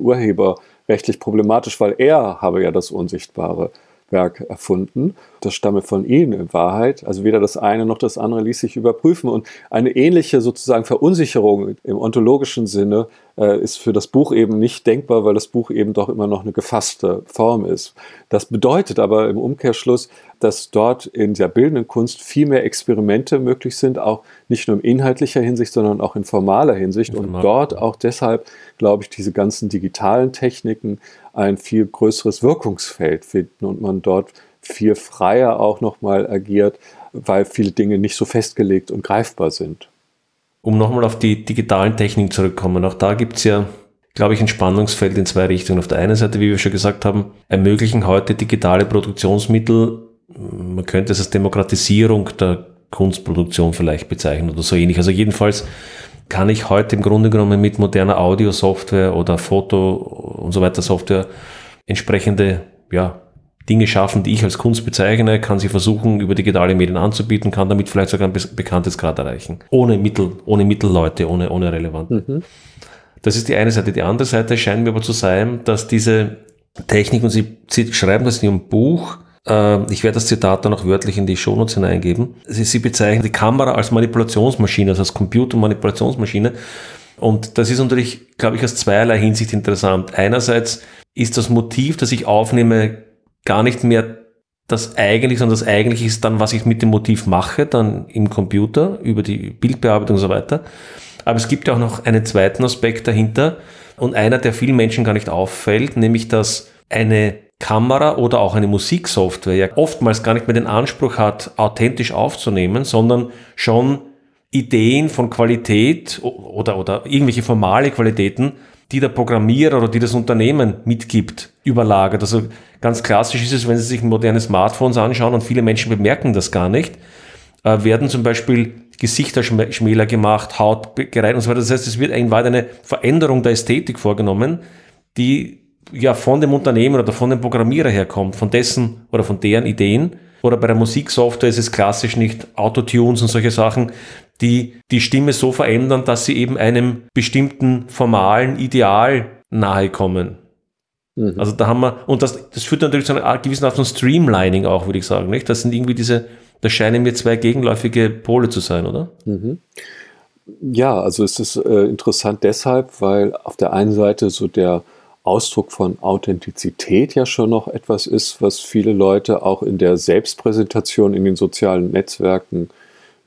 urheberrechtlich problematisch, weil er habe ja das Unsichtbare Werk erfunden. Das stamme von ihnen in Wahrheit. Also weder das eine noch das andere ließ sich überprüfen. Und eine ähnliche sozusagen Verunsicherung im ontologischen Sinne äh, ist für das Buch eben nicht denkbar, weil das Buch eben doch immer noch eine gefasste Form ist. Das bedeutet aber im Umkehrschluss, dass dort in der bildenden Kunst viel mehr Experimente möglich sind, auch nicht nur in inhaltlicher Hinsicht, sondern auch in formaler Hinsicht. Und dort auch deshalb, glaube ich, diese ganzen digitalen Techniken ein viel größeres Wirkungsfeld finden und man dort viel freier auch nochmal agiert, weil viele Dinge nicht so festgelegt und greifbar sind. Um nochmal auf die digitalen Techniken zurückzukommen, auch da gibt es ja, glaube ich, ein Spannungsfeld in zwei Richtungen. Auf der einen Seite, wie wir schon gesagt haben, ermöglichen heute digitale Produktionsmittel, man könnte es als Demokratisierung der Kunstproduktion vielleicht bezeichnen oder so ähnlich. Also jedenfalls kann ich heute im Grunde genommen mit moderner Audio-Software oder Foto und so weiter Software entsprechende ja, Dinge schaffen, die ich als Kunst bezeichne, kann sie versuchen, über digitale Medien anzubieten, kann damit vielleicht sogar ein Bekanntesgrad erreichen. Ohne Mittel, ohne Mittelleute, ohne, ohne relevant. Mhm. Das ist die eine Seite. Die andere Seite scheint mir aber zu sein, dass diese Technik, und Sie, Sie schreiben das in Ihrem Buch, äh, ich werde das Zitat dann auch wörtlich in die Shownotes hineingeben. Sie, Sie bezeichnen die Kamera als Manipulationsmaschine, also als Computermanipulationsmaschine. Und das ist natürlich, glaube ich, aus zweierlei Hinsicht interessant. Einerseits ist das Motiv, das ich aufnehme, gar nicht mehr das eigentlich, sondern das eigentlich ist dann, was ich mit dem Motiv mache, dann im Computer, über die Bildbearbeitung und so weiter. Aber es gibt ja auch noch einen zweiten Aspekt dahinter und einer, der vielen Menschen gar nicht auffällt, nämlich dass eine Kamera oder auch eine Musiksoftware ja oftmals gar nicht mehr den Anspruch hat, authentisch aufzunehmen, sondern schon Ideen von Qualität oder, oder irgendwelche formale Qualitäten die der Programmierer oder die das Unternehmen mitgibt, überlagert. Also ganz klassisch ist es, wenn Sie sich moderne Smartphones anschauen und viele Menschen bemerken das gar nicht, äh, werden zum Beispiel Gesichter schmäler gemacht, Haut gereiht und so weiter. Das heißt, es wird in Wahrheit eine Veränderung der Ästhetik vorgenommen, die ja von dem Unternehmen oder von dem Programmierer herkommt, von dessen oder von deren Ideen. Oder bei der Musiksoftware ist es klassisch nicht Autotunes und solche Sachen, die die Stimme so verändern, dass sie eben einem bestimmten formalen Ideal nahe kommen. Mhm. Also da haben wir, und das, das führt natürlich zu einer gewissen Art von Streamlining auch, würde ich sagen, nicht? Das sind irgendwie diese, das scheinen mir zwei gegenläufige Pole zu sein, oder? Mhm. Ja, also es ist äh, interessant deshalb, weil auf der einen Seite so der Ausdruck von Authentizität ja schon noch etwas ist, was viele Leute auch in der Selbstpräsentation in den sozialen Netzwerken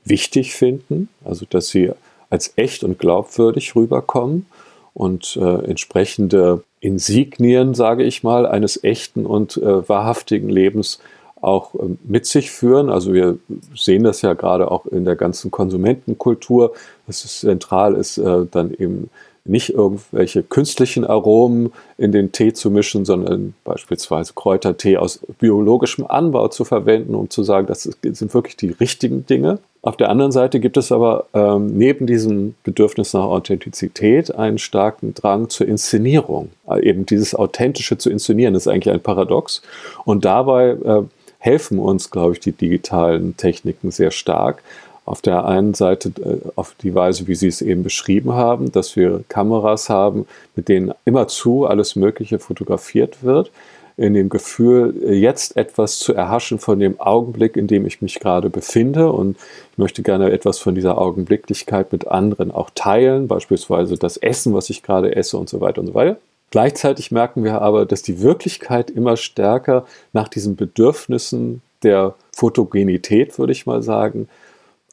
wichtig finden, also dass sie als echt und glaubwürdig rüberkommen und äh, entsprechende Insignien, sage ich mal, eines echten und äh, wahrhaftigen Lebens auch äh, mit sich führen. Also wir sehen das ja gerade auch in der ganzen Konsumentenkultur, dass es zentral ist, äh, dann eben nicht irgendwelche künstlichen Aromen in den Tee zu mischen, sondern beispielsweise Kräutertee aus biologischem Anbau zu verwenden, um zu sagen, das sind wirklich die richtigen Dinge. Auf der anderen Seite gibt es aber ähm, neben diesem Bedürfnis nach Authentizität einen starken Drang zur Inszenierung. Also eben dieses Authentische zu inszenieren, ist eigentlich ein Paradox. Und dabei äh, helfen uns, glaube ich, die digitalen Techniken sehr stark, auf der einen Seite äh, auf die Weise, wie Sie es eben beschrieben haben, dass wir Kameras haben, mit denen immerzu alles Mögliche fotografiert wird, in dem Gefühl, jetzt etwas zu erhaschen von dem Augenblick, in dem ich mich gerade befinde. Und ich möchte gerne etwas von dieser Augenblicklichkeit mit anderen auch teilen, beispielsweise das Essen, was ich gerade esse und so weiter und so weiter. Gleichzeitig merken wir aber, dass die Wirklichkeit immer stärker nach diesen Bedürfnissen der Fotogenität, würde ich mal sagen,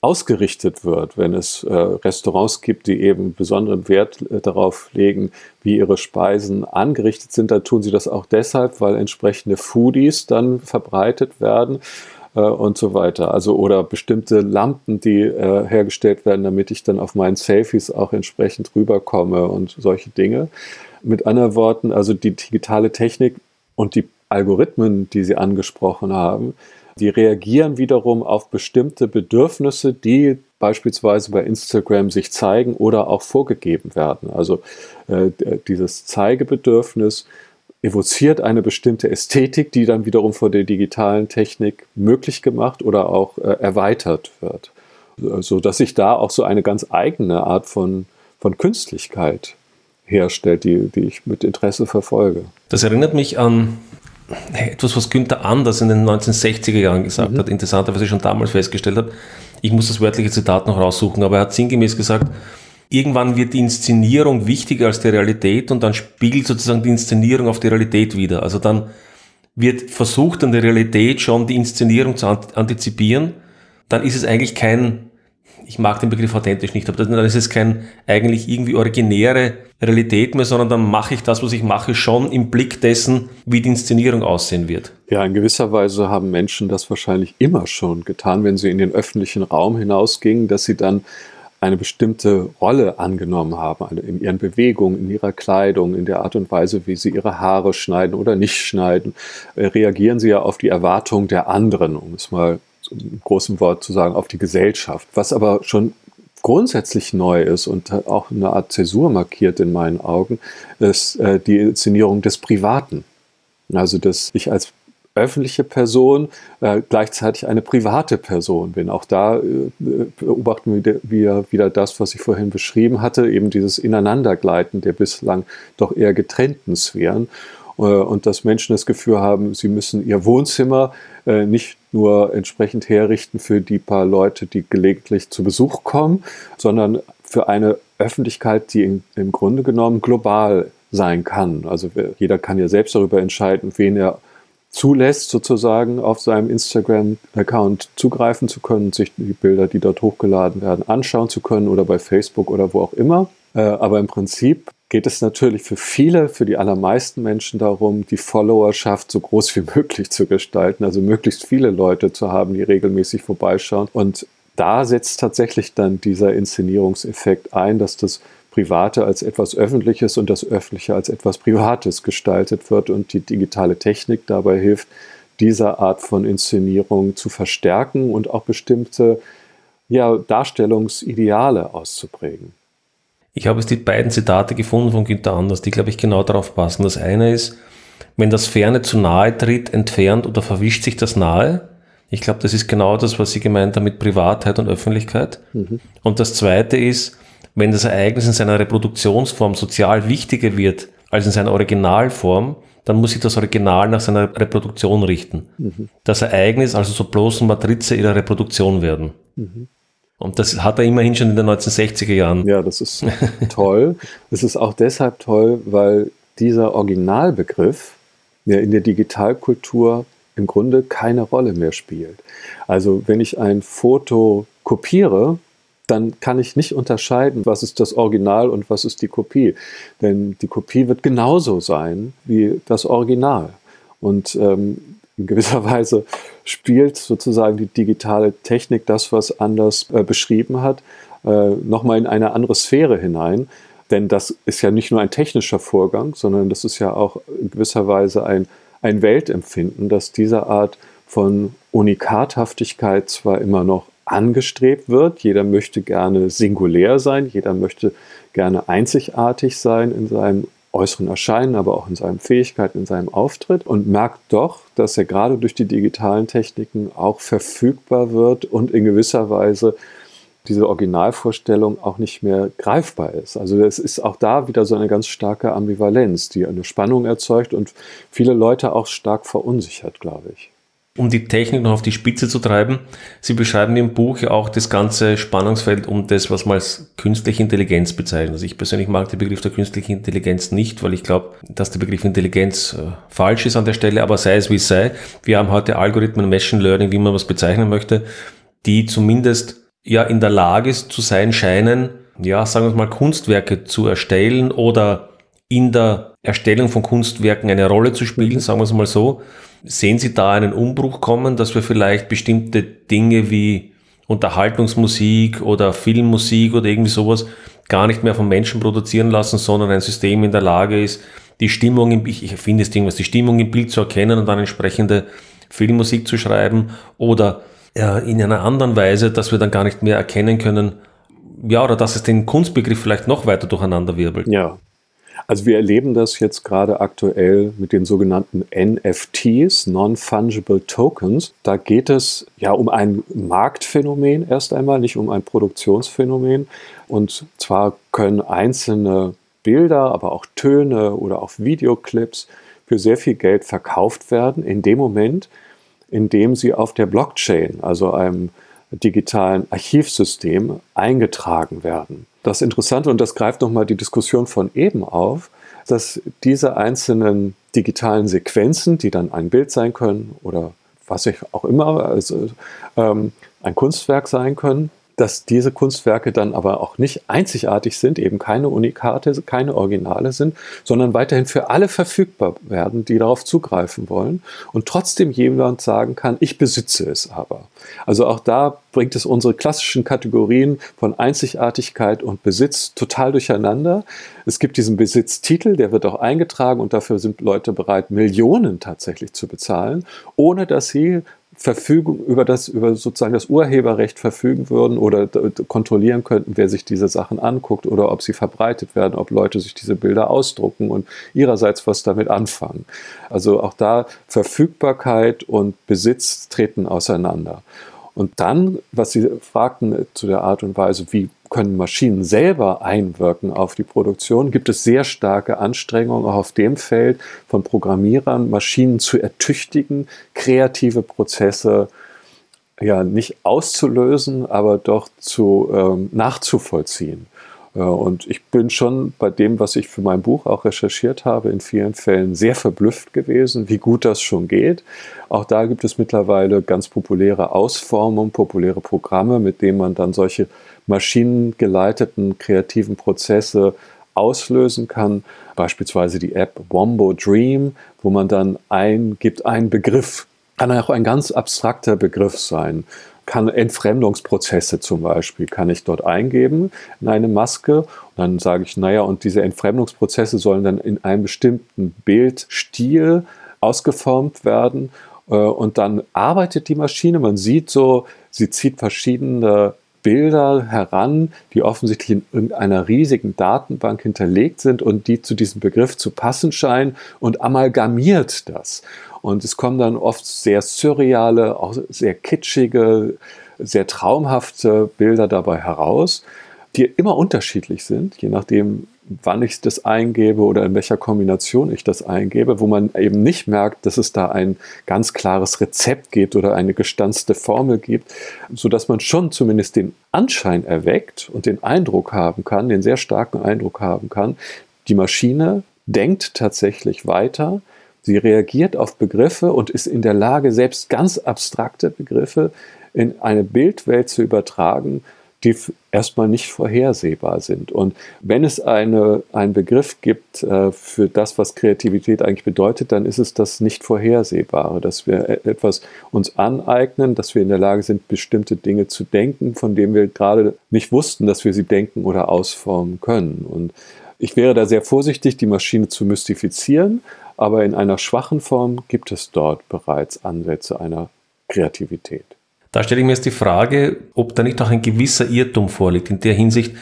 ausgerichtet wird, wenn es äh, Restaurants gibt, die eben besonderen Wert äh, darauf legen, wie ihre Speisen angerichtet sind, dann tun sie das auch deshalb, weil entsprechende Foodies dann verbreitet werden äh, und so weiter. Also oder bestimmte Lampen, die äh, hergestellt werden, damit ich dann auf meinen Selfies auch entsprechend rüberkomme und solche Dinge. Mit anderen Worten, also die digitale Technik und die Algorithmen, die Sie angesprochen haben, die reagieren wiederum auf bestimmte Bedürfnisse, die beispielsweise bei Instagram sich zeigen oder auch vorgegeben werden. Also äh, dieses Zeigebedürfnis evoziert eine bestimmte Ästhetik, die dann wiederum von der digitalen Technik möglich gemacht oder auch äh, erweitert wird. So dass sich da auch so eine ganz eigene Art von, von Künstlichkeit herstellt, die, die ich mit Interesse verfolge. Das erinnert mich an etwas, was Günther Anders in den 1960er Jahren gesagt mhm. hat, interessanterweise schon damals festgestellt hat. Ich muss das wörtliche Zitat noch raussuchen, aber er hat sinngemäß gesagt, irgendwann wird die Inszenierung wichtiger als die Realität und dann spiegelt sozusagen die Inszenierung auf die Realität wieder. Also dann wird versucht, an der Realität schon die Inszenierung zu antizipieren. Dann ist es eigentlich kein ich mag den Begriff authentisch nicht, aber dann ist es kein eigentlich irgendwie originäre Realität mehr, sondern dann mache ich das, was ich mache, schon im Blick dessen, wie die Inszenierung aussehen wird. Ja, in gewisser Weise haben Menschen das wahrscheinlich immer schon getan, wenn sie in den öffentlichen Raum hinausgingen, dass sie dann eine bestimmte Rolle angenommen haben, also in ihren Bewegungen, in ihrer Kleidung, in der Art und Weise, wie sie ihre Haare schneiden oder nicht schneiden, äh, reagieren sie ja auf die Erwartungen der anderen, um es mal im großen Wort zu sagen, auf die Gesellschaft. Was aber schon grundsätzlich neu ist und auch eine Art Zäsur markiert in meinen Augen, ist äh, die Inszenierung des Privaten. Also, dass ich als öffentliche Person äh, gleichzeitig eine private Person bin. Auch da äh, beobachten wir wieder das, was ich vorhin beschrieben hatte, eben dieses Ineinandergleiten der bislang doch eher getrennten Sphären. Äh, und dass Menschen das Gefühl haben, sie müssen ihr Wohnzimmer äh, nicht nur entsprechend herrichten für die paar Leute, die gelegentlich zu Besuch kommen, sondern für eine Öffentlichkeit, die im Grunde genommen global sein kann. Also jeder kann ja selbst darüber entscheiden, wen er zulässt, sozusagen auf seinem Instagram-Account zugreifen zu können, sich die Bilder, die dort hochgeladen werden, anschauen zu können oder bei Facebook oder wo auch immer. Äh, aber im Prinzip geht es natürlich für viele, für die allermeisten Menschen darum, die Followerschaft so groß wie möglich zu gestalten, also möglichst viele Leute zu haben, die regelmäßig vorbeischauen. Und da setzt tatsächlich dann dieser Inszenierungseffekt ein, dass das Private als etwas Öffentliches und das Öffentliche als etwas Privates gestaltet wird und die digitale Technik dabei hilft, diese Art von Inszenierung zu verstärken und auch bestimmte ja, Darstellungsideale auszuprägen. Ich habe jetzt die beiden Zitate gefunden von Günther Anders, die, glaube ich, genau darauf passen. Das eine ist, wenn das Ferne zu nahe tritt, entfernt oder verwischt sich das Nahe. Ich glaube, das ist genau das, was Sie gemeint haben mit Privatheit und Öffentlichkeit. Mhm. Und das zweite ist, wenn das Ereignis in seiner Reproduktionsform sozial wichtiger wird als in seiner Originalform, dann muss sich das Original nach seiner Reproduktion richten. Mhm. Das Ereignis also so bloßen Matrize ihrer Reproduktion werden. Mhm. Und das hat er immerhin schon in den 1960er Jahren. Ja, das ist toll. Das ist auch deshalb toll, weil dieser Originalbegriff ja in der Digitalkultur im Grunde keine Rolle mehr spielt. Also wenn ich ein Foto kopiere, dann kann ich nicht unterscheiden, was ist das Original und was ist die Kopie. Denn die Kopie wird genauso sein wie das Original. Und ähm, in gewisser Weise spielt sozusagen die digitale Technik das, was Anders äh, beschrieben hat, äh, nochmal in eine andere Sphäre hinein. Denn das ist ja nicht nur ein technischer Vorgang, sondern das ist ja auch in gewisser Weise ein, ein Weltempfinden, das dieser Art von Unikathaftigkeit zwar immer noch angestrebt wird. Jeder möchte gerne singulär sein, jeder möchte gerne einzigartig sein in seinem äußeren Erscheinen, aber auch in seinen Fähigkeiten, in seinem Auftritt und merkt doch, dass er gerade durch die digitalen Techniken auch verfügbar wird und in gewisser Weise diese Originalvorstellung auch nicht mehr greifbar ist. Also es ist auch da wieder so eine ganz starke Ambivalenz, die eine Spannung erzeugt und viele Leute auch stark verunsichert, glaube ich um die Technik noch auf die Spitze zu treiben. Sie beschreiben im Buch ja auch das ganze Spannungsfeld um das, was man als künstliche Intelligenz bezeichnet. Also ich persönlich mag den Begriff der künstlichen Intelligenz nicht, weil ich glaube, dass der Begriff Intelligenz äh, falsch ist an der Stelle, aber sei es wie es sei. Wir haben heute Algorithmen, Machine Learning, wie man was bezeichnen möchte, die zumindest ja in der Lage zu sein scheinen, ja, sagen wir mal, Kunstwerke zu erstellen oder in der Erstellung von Kunstwerken eine Rolle zu spielen, sagen wir es mal so. Sehen Sie da einen Umbruch kommen, dass wir vielleicht bestimmte Dinge wie Unterhaltungsmusik oder Filmmusik oder irgendwie sowas gar nicht mehr von Menschen produzieren lassen, sondern ein System in der Lage ist, die Stimmung im, ich erfinde das Ding, was die Stimmung im Bild zu erkennen und dann entsprechende Filmmusik zu schreiben oder ja, in einer anderen Weise, dass wir dann gar nicht mehr erkennen können, ja, oder dass es den Kunstbegriff vielleicht noch weiter durcheinander wirbelt. Ja. Also wir erleben das jetzt gerade aktuell mit den sogenannten NFTs, Non-Fungible Tokens. Da geht es ja um ein Marktphänomen erst einmal, nicht um ein Produktionsphänomen. Und zwar können einzelne Bilder, aber auch Töne oder auch Videoclips für sehr viel Geld verkauft werden in dem Moment, in dem sie auf der Blockchain, also einem digitalen Archivsystem, eingetragen werden. Das Interessante, und das greift nochmal die Diskussion von eben auf, dass diese einzelnen digitalen Sequenzen, die dann ein Bild sein können oder was ich auch immer, also ähm, ein Kunstwerk sein können, dass diese Kunstwerke dann aber auch nicht einzigartig sind, eben keine Unikate, keine Originale sind, sondern weiterhin für alle verfügbar werden, die darauf zugreifen wollen und trotzdem jemand sagen kann, ich besitze es aber. Also auch da bringt es unsere klassischen Kategorien von Einzigartigkeit und Besitz total durcheinander. Es gibt diesen Besitztitel, der wird auch eingetragen und dafür sind Leute bereit, Millionen tatsächlich zu bezahlen, ohne dass sie Verfügung über das, über sozusagen das Urheberrecht verfügen würden oder kontrollieren könnten, wer sich diese Sachen anguckt oder ob sie verbreitet werden, ob Leute sich diese Bilder ausdrucken und ihrerseits was damit anfangen. Also auch da Verfügbarkeit und Besitz treten auseinander. Und dann, was Sie fragten zu der Art und Weise, wie können Maschinen selber einwirken auf die Produktion, gibt es sehr starke Anstrengungen auch auf dem Feld von Programmierern, Maschinen zu ertüchtigen, kreative Prozesse ja nicht auszulösen, aber doch zu ähm, nachzuvollziehen. Und ich bin schon bei dem, was ich für mein Buch auch recherchiert habe, in vielen Fällen sehr verblüfft gewesen, wie gut das schon geht. Auch da gibt es mittlerweile ganz populäre Ausformungen, populäre Programme, mit denen man dann solche maschinengeleiteten kreativen Prozesse auslösen kann. Beispielsweise die App Wombo Dream, wo man dann eingibt einen Begriff. Kann auch ein ganz abstrakter Begriff sein kann Entfremdungsprozesse zum Beispiel, kann ich dort eingeben in eine Maske. Und dann sage ich, naja, und diese Entfremdungsprozesse sollen dann in einem bestimmten Bildstil ausgeformt werden. Äh, und dann arbeitet die Maschine. Man sieht so, sie zieht verschiedene Bilder heran, die offensichtlich in irgendeiner riesigen Datenbank hinterlegt sind und die zu diesem Begriff zu passen scheinen und amalgamiert das. Und es kommen dann oft sehr surreale, auch sehr kitschige, sehr traumhafte Bilder dabei heraus, die immer unterschiedlich sind, je nachdem, wann ich das eingebe oder in welcher Kombination ich das eingebe, wo man eben nicht merkt, dass es da ein ganz klares Rezept gibt oder eine gestanzte Formel gibt, so dass man schon zumindest den Anschein erweckt und den Eindruck haben kann, den sehr starken Eindruck haben kann, die Maschine denkt tatsächlich weiter, Sie reagiert auf Begriffe und ist in der Lage, selbst ganz abstrakte Begriffe in eine Bildwelt zu übertragen, die erstmal nicht vorhersehbar sind. Und wenn es eine, einen Begriff gibt äh, für das, was Kreativität eigentlich bedeutet, dann ist es das nicht Vorhersehbare, dass wir e-, etwas uns aneignen, dass wir in der Lage sind, bestimmte Dinge zu denken, von denen wir gerade nicht wussten, dass wir sie denken oder ausformen können. Und ich wäre da sehr vorsichtig, die Maschine zu mystifizieren, aber in einer schwachen Form gibt es dort bereits Ansätze einer Kreativität. Da stelle ich mir jetzt die Frage, ob da nicht auch ein gewisser Irrtum vorliegt, in der Hinsicht,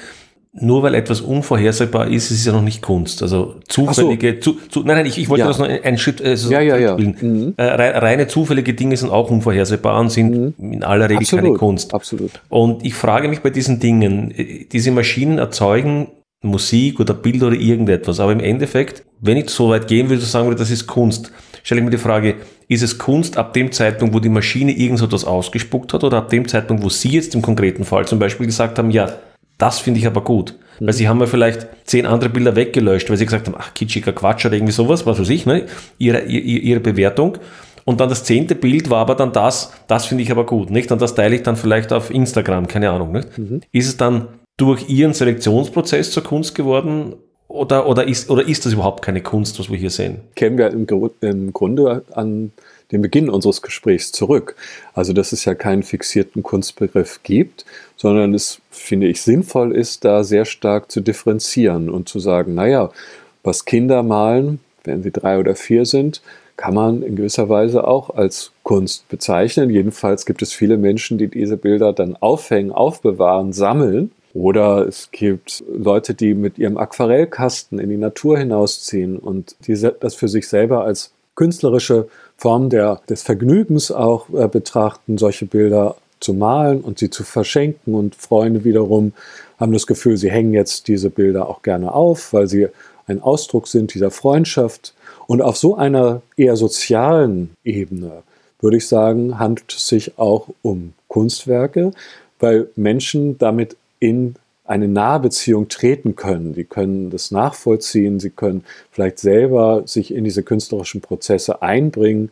nur weil etwas unvorhersehbar ist, ist es ja noch nicht Kunst. Also zufällige, so. zu, zu, nein, nein, ich, ich wollte ja. das noch einen Schritt äh, so ja, ja, ja. Mhm. Äh, reine zufällige Dinge sind auch unvorhersehbar und sind mhm. in aller Regel absolut, keine Kunst. Absolut. Und ich frage mich bei diesen Dingen, äh, diese Maschinen erzeugen Musik oder Bild oder irgendetwas. Aber im Endeffekt, wenn ich so weit gehen würde, sagen würde, das ist Kunst, stelle ich mir die Frage, ist es Kunst ab dem Zeitpunkt, wo die Maschine irgend so etwas ausgespuckt hat oder ab dem Zeitpunkt, wo Sie jetzt im konkreten Fall zum Beispiel gesagt haben, ja, das finde ich aber gut. Mhm. Weil Sie haben ja vielleicht zehn andere Bilder weggelöscht, weil Sie gesagt haben, ach, kitschiger Quatsch oder irgendwie sowas, was weiß ich, ne? ihre, ihre, ihre Bewertung. Und dann das zehnte Bild war aber dann das, das finde ich aber gut, nicht? Und das teile ich dann vielleicht auf Instagram, keine Ahnung, nicht? Mhm. Ist es dann durch ihren Selektionsprozess zur Kunst geworden? Oder, oder, ist, oder ist das überhaupt keine Kunst, was wir hier sehen? Kennen wir im, im Grunde an den Beginn unseres Gesprächs zurück. Also, dass es ja keinen fixierten Kunstbegriff gibt, sondern es, finde ich, sinnvoll ist, da sehr stark zu differenzieren und zu sagen, naja, was Kinder malen, wenn sie drei oder vier sind, kann man in gewisser Weise auch als Kunst bezeichnen. Jedenfalls gibt es viele Menschen, die diese Bilder dann aufhängen, aufbewahren, sammeln. Oder es gibt Leute, die mit ihrem Aquarellkasten in die Natur hinausziehen und die das für sich selber als künstlerische Form der, des Vergnügens auch äh, betrachten, solche Bilder zu malen und sie zu verschenken. Und Freunde wiederum haben das Gefühl, sie hängen jetzt diese Bilder auch gerne auf, weil sie ein Ausdruck sind dieser Freundschaft. Und auf so einer eher sozialen Ebene würde ich sagen, handelt es sich auch um Kunstwerke, weil Menschen damit in eine Nahbeziehung treten können. Sie können das nachvollziehen, sie können vielleicht selber sich in diese künstlerischen Prozesse einbringen.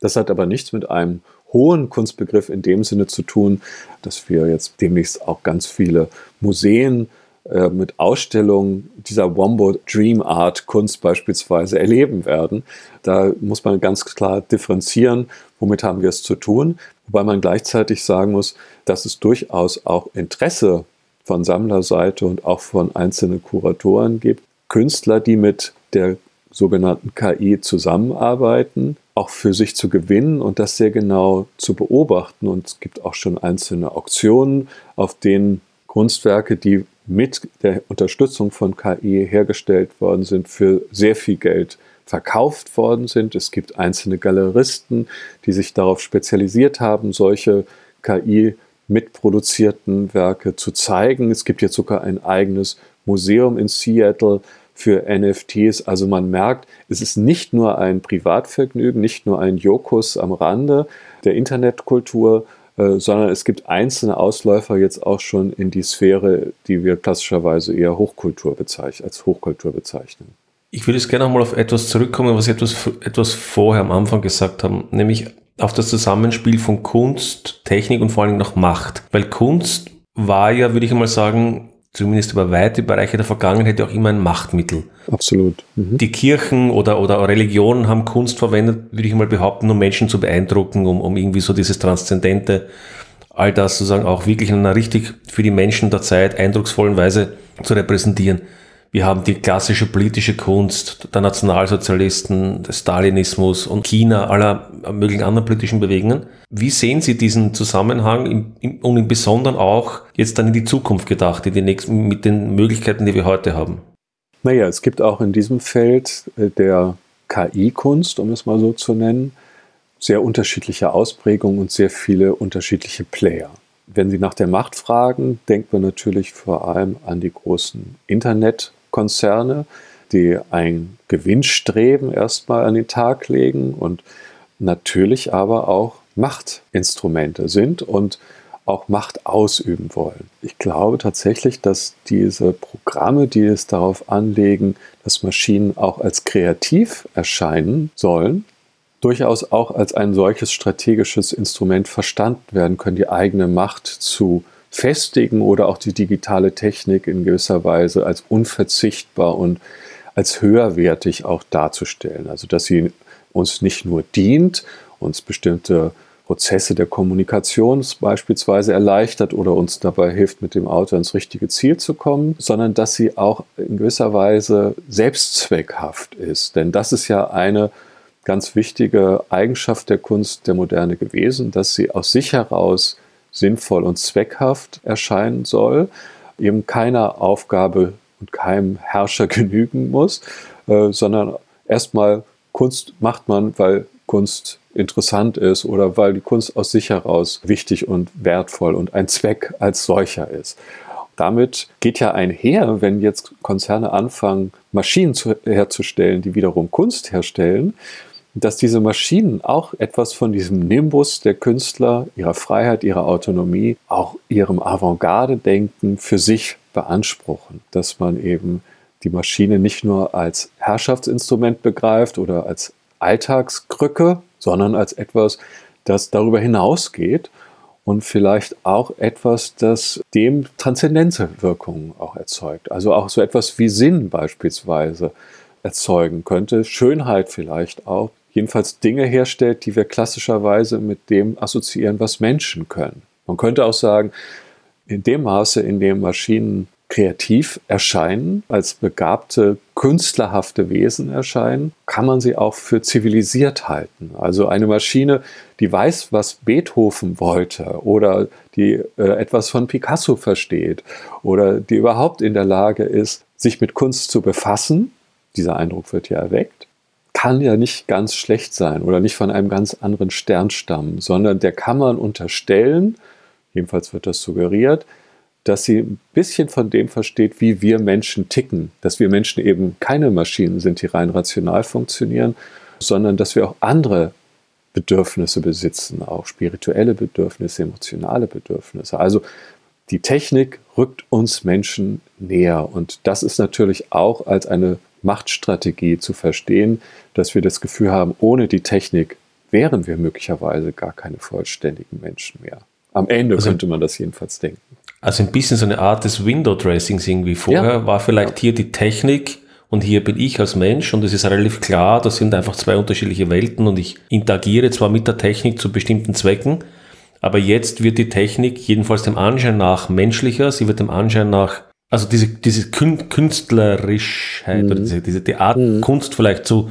Das hat aber nichts mit einem hohen Kunstbegriff in dem Sinne zu tun, dass wir jetzt demnächst auch ganz viele Museen äh, mit Ausstellungen dieser Wombo Dream Art Kunst beispielsweise erleben werden. Da muss man ganz klar differenzieren, womit haben wir es zu tun, wobei man gleichzeitig sagen muss, dass es durchaus auch Interesse von Sammlerseite und auch von einzelnen Kuratoren gibt. Künstler, die mit der sogenannten KI zusammenarbeiten, auch für sich zu gewinnen und das sehr genau zu beobachten. Und es gibt auch schon einzelne Auktionen, auf denen Kunstwerke, die mit der Unterstützung von KI hergestellt worden sind, für sehr viel Geld verkauft worden sind. Es gibt einzelne Galeristen, die sich darauf spezialisiert haben, solche KI mitproduzierten Werke zu zeigen. Es gibt jetzt sogar ein eigenes Museum in Seattle für NFTs. Also man merkt, es ist nicht nur ein Privatvergnügen, nicht nur ein Jokus am Rande der Internetkultur, äh, sondern es gibt einzelne Ausläufer jetzt auch schon in die Sphäre, die wir klassischerweise eher Hochkultur bezeichnen, als Hochkultur bezeichnen. Ich würde jetzt gerne nochmal auf etwas zurückkommen, was Sie etwas, etwas vorher am Anfang gesagt haben, nämlich auf das Zusammenspiel von Kunst, Technik und vor allem noch Macht. Weil Kunst war ja, würde ich einmal sagen, zumindest über weite Bereiche der Vergangenheit ja auch immer ein Machtmittel. Absolut. Mhm. Die Kirchen oder, oder Religionen haben Kunst verwendet, würde ich mal behaupten, um Menschen zu beeindrucken, um, um irgendwie so dieses Transzendente, all das sozusagen auch wirklich in einer richtig für die Menschen der Zeit eindrucksvollen Weise zu repräsentieren. Wir haben die klassische politische Kunst der Nationalsozialisten, des Stalinismus und China, aller möglichen anderen politischen Bewegungen. Wie sehen Sie diesen Zusammenhang im, im, und im Besonderen auch jetzt dann in die Zukunft gedacht, in die nächsten, mit den Möglichkeiten, die wir heute haben? Naja, es gibt auch in diesem Feld äh, der KI-Kunst, um es mal so zu nennen, sehr unterschiedliche Ausprägungen und sehr viele unterschiedliche Player. Wenn Sie nach der Macht fragen, denkt man natürlich vor allem an die großen Internet- Konzerne, die ein Gewinnstreben erstmal an den Tag legen und natürlich aber auch Machtinstrumente sind und auch Macht ausüben wollen. Ich glaube tatsächlich, dass diese Programme, die es darauf anlegen, dass Maschinen auch als kreativ erscheinen sollen, durchaus auch als ein solches strategisches Instrument verstanden werden können, die eigene Macht zu festigen oder auch die digitale Technik in gewisser Weise als unverzichtbar und als höherwertig auch darzustellen. Also dass sie uns nicht nur dient, uns bestimmte Prozesse der Kommunikation beispielsweise erleichtert oder uns dabei hilft, mit dem Auto ans richtige Ziel zu kommen, sondern dass sie auch in gewisser Weise selbstzweckhaft ist. Denn das ist ja eine ganz wichtige Eigenschaft der Kunst der Moderne gewesen, dass sie aus sich heraus sinnvoll und zweckhaft erscheinen soll, eben keiner Aufgabe und keinem Herrscher genügen muss, äh, sondern erstmal Kunst macht man, weil Kunst interessant ist oder weil die Kunst aus sich heraus wichtig und wertvoll und ein Zweck als solcher ist. Damit geht ja einher, wenn jetzt Konzerne anfangen, Maschinen zu, herzustellen, die wiederum Kunst herstellen, dass diese Maschinen auch etwas von diesem Nimbus der Künstler, ihrer Freiheit, ihrer Autonomie, auch ihrem Avantgarde-Denken für sich beanspruchen. Dass man eben die Maschine nicht nur als Herrschaftsinstrument begreift oder als Alltagskrücke, sondern als etwas, das darüber hinausgeht und vielleicht auch etwas, das dem Transzendenzwirkungen auch erzeugt. Also auch so etwas wie Sinn beispielsweise erzeugen könnte, Schönheit vielleicht auch, jedenfalls Dinge herstellt, die wir klassischerweise mit dem assoziieren, was Menschen können. Man könnte auch sagen, in dem Maße, in dem Maschinen kreativ erscheinen, als begabte, künstlerhafte Wesen erscheinen, kann man sie auch für zivilisiert halten. Also eine Maschine, die weiß, was Beethoven wollte oder die äh, etwas von Picasso versteht oder die überhaupt in der Lage ist, sich mit Kunst zu befassen, dieser Eindruck wird ja erweckt, kann ja nicht ganz schlecht sein oder nicht von einem ganz anderen Stern stammen, sondern der kann man unterstellen, jedenfalls wird das suggeriert, dass sie ein bisschen von dem versteht, wie wir Menschen ticken, dass wir Menschen eben keine Maschinen sind, die rein rational funktionieren, sondern dass wir auch andere Bedürfnisse besitzen, auch spirituelle Bedürfnisse, emotionale Bedürfnisse. Also die Technik rückt uns Menschen näher und das ist natürlich auch als eine Machtstrategie zu verstehen, dass wir das Gefühl haben, ohne die Technik wären wir möglicherweise gar keine vollständigen Menschen mehr. Am Ende also, könnte man das jedenfalls denken. Also ein bisschen so eine Art des Window-Dressings irgendwie. Vorher ja. war vielleicht hier die Technik und hier bin ich als Mensch und es ist relativ klar, das sind einfach zwei unterschiedliche Welten und ich interagiere zwar mit der Technik zu bestimmten Zwecken, aber jetzt wird die Technik jedenfalls dem Anschein nach menschlicher, sie wird dem Anschein nach, also diese, diese Künstlerischheit mhm. oder diese, diese die Art mhm. Kunst vielleicht zu,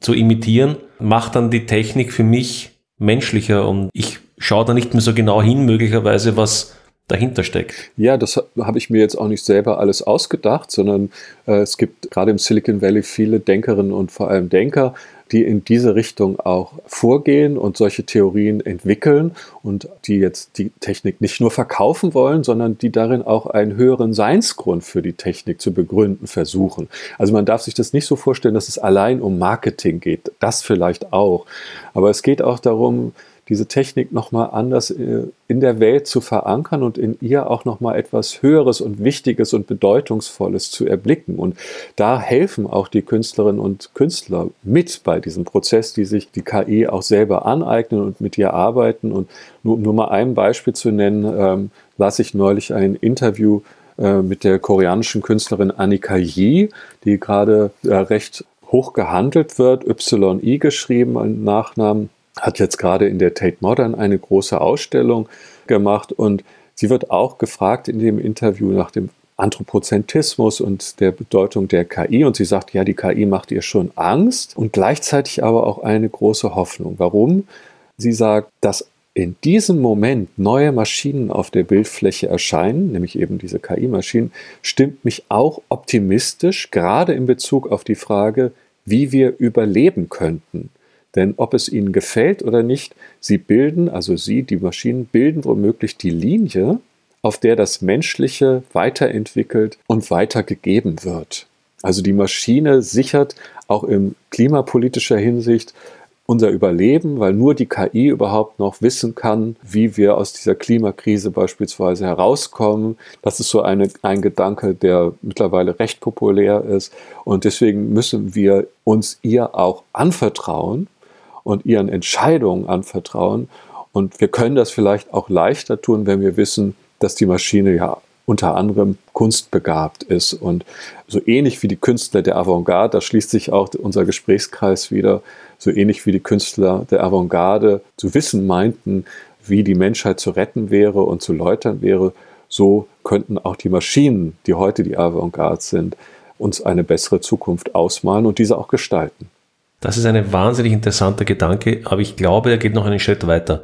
zu imitieren, macht dann die Technik für mich menschlicher und ich schaue da nicht mehr so genau hin, möglicherweise, was dahinter steckt. Ja, das habe ich mir jetzt auch nicht selber alles ausgedacht, sondern äh, es gibt gerade im Silicon Valley viele Denkerinnen und vor allem Denker, die in diese Richtung auch vorgehen und solche Theorien entwickeln und die jetzt die Technik nicht nur verkaufen wollen, sondern die darin auch einen höheren Seinsgrund für die Technik zu begründen versuchen. Also man darf sich das nicht so vorstellen, dass es allein um Marketing geht. Das vielleicht auch. Aber es geht auch darum, diese Technik nochmal anders äh, in der Welt zu verankern und in ihr auch nochmal etwas Höheres und Wichtiges und Bedeutungsvolles zu erblicken. Und da helfen auch die Künstlerinnen und Künstler mit bei diesem Prozess, die sich die KI auch selber aneignen und mit ihr arbeiten. Und nur, nur mal ein Beispiel zu nennen, ähm, las ich neulich ein Interview äh, mit der koreanischen Künstlerin Annika Yi, die gerade äh, recht hoch gehandelt wird, YI geschrieben, ein Nachnamen hat jetzt gerade in der Tate Modern eine große Ausstellung gemacht und sie wird auch gefragt in dem Interview nach dem Anthropozentrismus und der Bedeutung der KI und sie sagt, ja, die KI macht ihr schon Angst und gleichzeitig aber auch eine große Hoffnung. Warum? Sie sagt, dass in diesem Moment neue Maschinen auf der Bildfläche erscheinen, nämlich eben diese KI-Maschinen, stimmt mich auch optimistisch, gerade in Bezug auf die Frage, wie wir überleben könnten. Denn ob es ihnen gefällt oder nicht, sie bilden, also sie, die Maschinen, bilden womöglich die Linie, auf der das Menschliche weiterentwickelt und weitergegeben wird. Also die Maschine sichert auch in klimapolitischer Hinsicht unser Überleben, weil nur die KI überhaupt noch wissen kann, wie wir aus dieser Klimakrise beispielsweise herauskommen. Das ist so eine, ein Gedanke, der mittlerweile recht populär ist. Und deswegen müssen wir uns ihr auch anvertrauen und ihren Entscheidungen anvertrauen. Und wir können das vielleicht auch leichter tun, wenn wir wissen, dass die Maschine ja unter anderem kunstbegabt ist. Und so ähnlich wie die Künstler der Avantgarde, da schließt sich auch unser Gesprächskreis wieder, so ähnlich wie die Künstler der Avantgarde zu wissen meinten, wie die Menschheit zu retten wäre und zu läutern wäre, so könnten auch die Maschinen, die heute die Avantgarde sind, uns eine bessere Zukunft ausmalen und diese auch gestalten. Das ist ein wahnsinnig interessanter Gedanke, aber ich glaube, er geht noch einen Schritt weiter.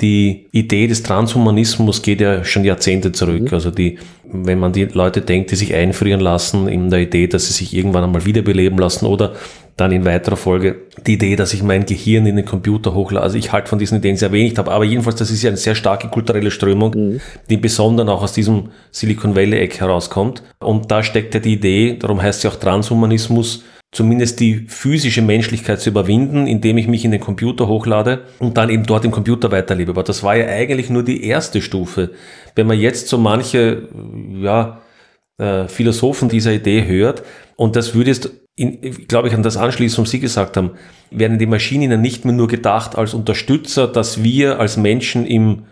Die Idee des Transhumanismus geht ja schon Jahrzehnte zurück. Mhm. Also die, wenn man die Leute denkt, die sich einfrieren lassen in der Idee, dass sie sich irgendwann einmal wiederbeleben lassen oder dann in weiterer Folge die Idee, dass ich mein Gehirn in den Computer hochlade. Also ich halte von diesen Ideen sehr wenig ab, aber jedenfalls, das ist ja eine sehr starke kulturelle Strömung, mhm. die besonders auch aus diesem Silicon Valley-Eck herauskommt. Und da steckt ja die Idee, darum heißt sie auch Transhumanismus, zumindest die physische Menschlichkeit zu überwinden, indem ich mich in den Computer hochlade und dann eben dort im Computer weiterlebe. Aber das war ja eigentlich nur die erste Stufe. Wenn man jetzt so manche, ja, äh, Philosophen dieser Idee hört, und das würde jetzt, glaube ich, an das anschließen, was Sie gesagt haben, werden die Maschinen nicht mehr nur gedacht als Unterstützer, dass wir als Menschen im,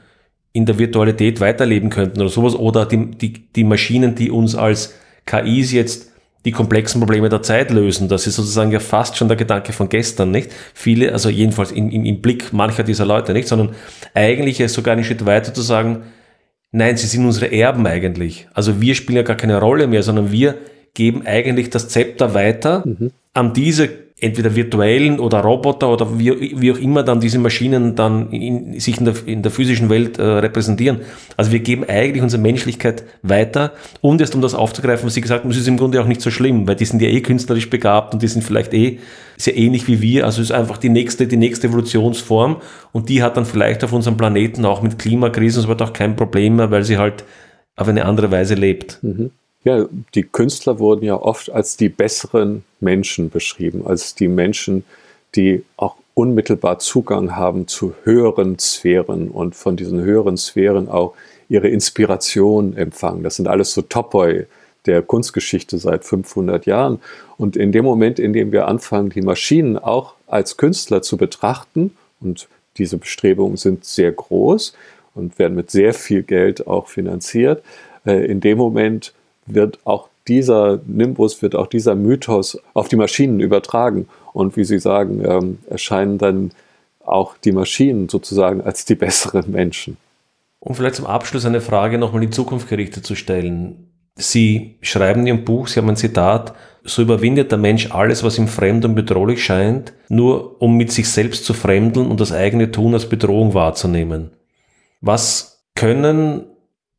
in der Virtualität weiterleben könnten oder sowas, oder die, die, die Maschinen, die uns als KIs jetzt die komplexen Probleme der Zeit lösen. Das ist sozusagen ja fast schon der Gedanke von gestern, nicht? Viele, also jedenfalls im, im, im Blick mancher dieser Leute nicht, sondern eigentlich ist sogar einen Schritt weiter zu sagen, nein, sie sind unsere Erben eigentlich. Also wir spielen ja gar keine Rolle mehr, sondern wir geben eigentlich das Zepter weiter mhm. an diese entweder virtuellen oder Roboter oder wie, wie auch immer dann diese Maschinen dann in, sich in der, in der physischen Welt äh, repräsentieren. Also wir geben eigentlich unsere Menschlichkeit weiter und jetzt um das aufzugreifen, was Sie gesagt haben, es ist im Grunde auch nicht so schlimm, weil die sind ja eh künstlerisch begabt und die sind vielleicht eh sehr ähnlich wie wir, also es ist einfach die nächste, die nächste Evolutionsform und die hat dann vielleicht auf unserem Planeten auch mit Klimakrisen so weiter auch kein Problem mehr, weil sie halt auf eine andere Weise lebt. Mhm. Ja, die Künstler wurden ja oft als die besseren Menschen beschrieben, als die Menschen, die auch unmittelbar Zugang haben zu höheren Sphären und von diesen höheren Sphären auch ihre Inspiration empfangen. Das sind alles so Topoi der Kunstgeschichte seit 500 Jahren. Und in dem Moment, in dem wir anfangen, die Maschinen auch als Künstler zu betrachten, und diese Bestrebungen sind sehr groß und werden mit sehr viel Geld auch finanziert, äh, in dem Moment wird auch dieser Nimbus, wird auch dieser Mythos auf die Maschinen übertragen. Und wie Sie sagen, ähm, erscheinen dann auch die Maschinen sozusagen als die besseren Menschen. Um vielleicht zum Abschluss eine Frage nochmal in die Zukunft gerichtet zu stellen. Sie schreiben in Ihrem Buch, Sie haben ein Zitat, so überwindet der Mensch alles, was ihm fremd und bedrohlich scheint, nur um mit sich selbst zu fremdeln und das eigene Tun als Bedrohung wahrzunehmen. Was können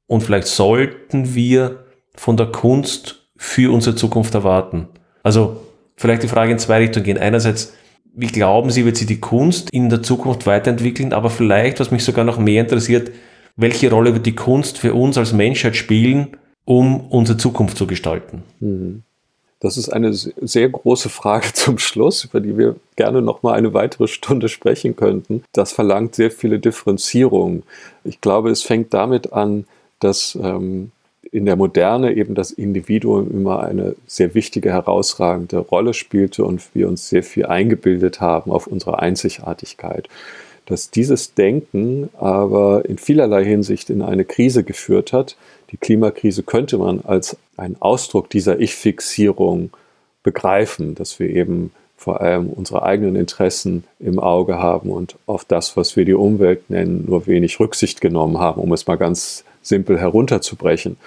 und vielleicht sollten wir von der Kunst für unsere Zukunft erwarten? Also vielleicht die Frage in zwei Richtungen gehen. Einerseits, wie glauben Sie, wird sich die Kunst in der Zukunft weiterentwickeln? Aber vielleicht, was mich sogar noch mehr interessiert, welche Rolle wird die Kunst für uns als Menschheit spielen, um unsere Zukunft zu gestalten? Mhm. Das ist eine sehr große Frage zum Schluss, über die wir gerne noch mal eine weitere Stunde sprechen könnten. Das verlangt sehr viele Differenzierungen. Ich glaube, es fängt damit an, dass ähm, in der Moderne eben das Individuum immer eine sehr wichtige, herausragende Rolle spielte und wir uns sehr viel eingebildet haben auf unsere Einzigartigkeit. Dass dieses Denken aber in vielerlei Hinsicht in eine Krise geführt hat. Die Klimakrise könnte man als einen Ausdruck dieser Ich-Fixierung begreifen, dass wir eben vor allem unsere eigenen Interessen im Auge haben und auf das, was wir die Umwelt nennen, nur wenig Rücksicht genommen haben, um es mal ganz simpel herunterzubrechen.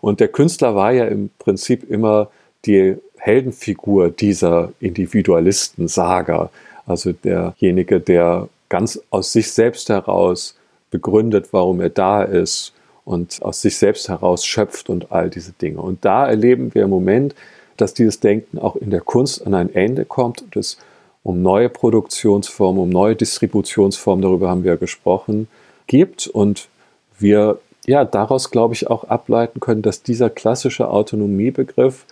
Und der Künstler war ja im Prinzip immer die Heldenfigur dieser Individualisten-Saga, also derjenige, der ganz aus sich selbst heraus begründet, warum er da ist und aus sich selbst heraus schöpft und all diese Dinge. Und da erleben wir im Moment, dass dieses Denken auch in der Kunst an ein Ende kommt und es um neue Produktionsformen, um neue Distributionsformen, darüber haben wir gesprochen, gibt. Und wir ja, daraus glaube ich auch ableiten können, dass dieser klassische Autonomiebegriff,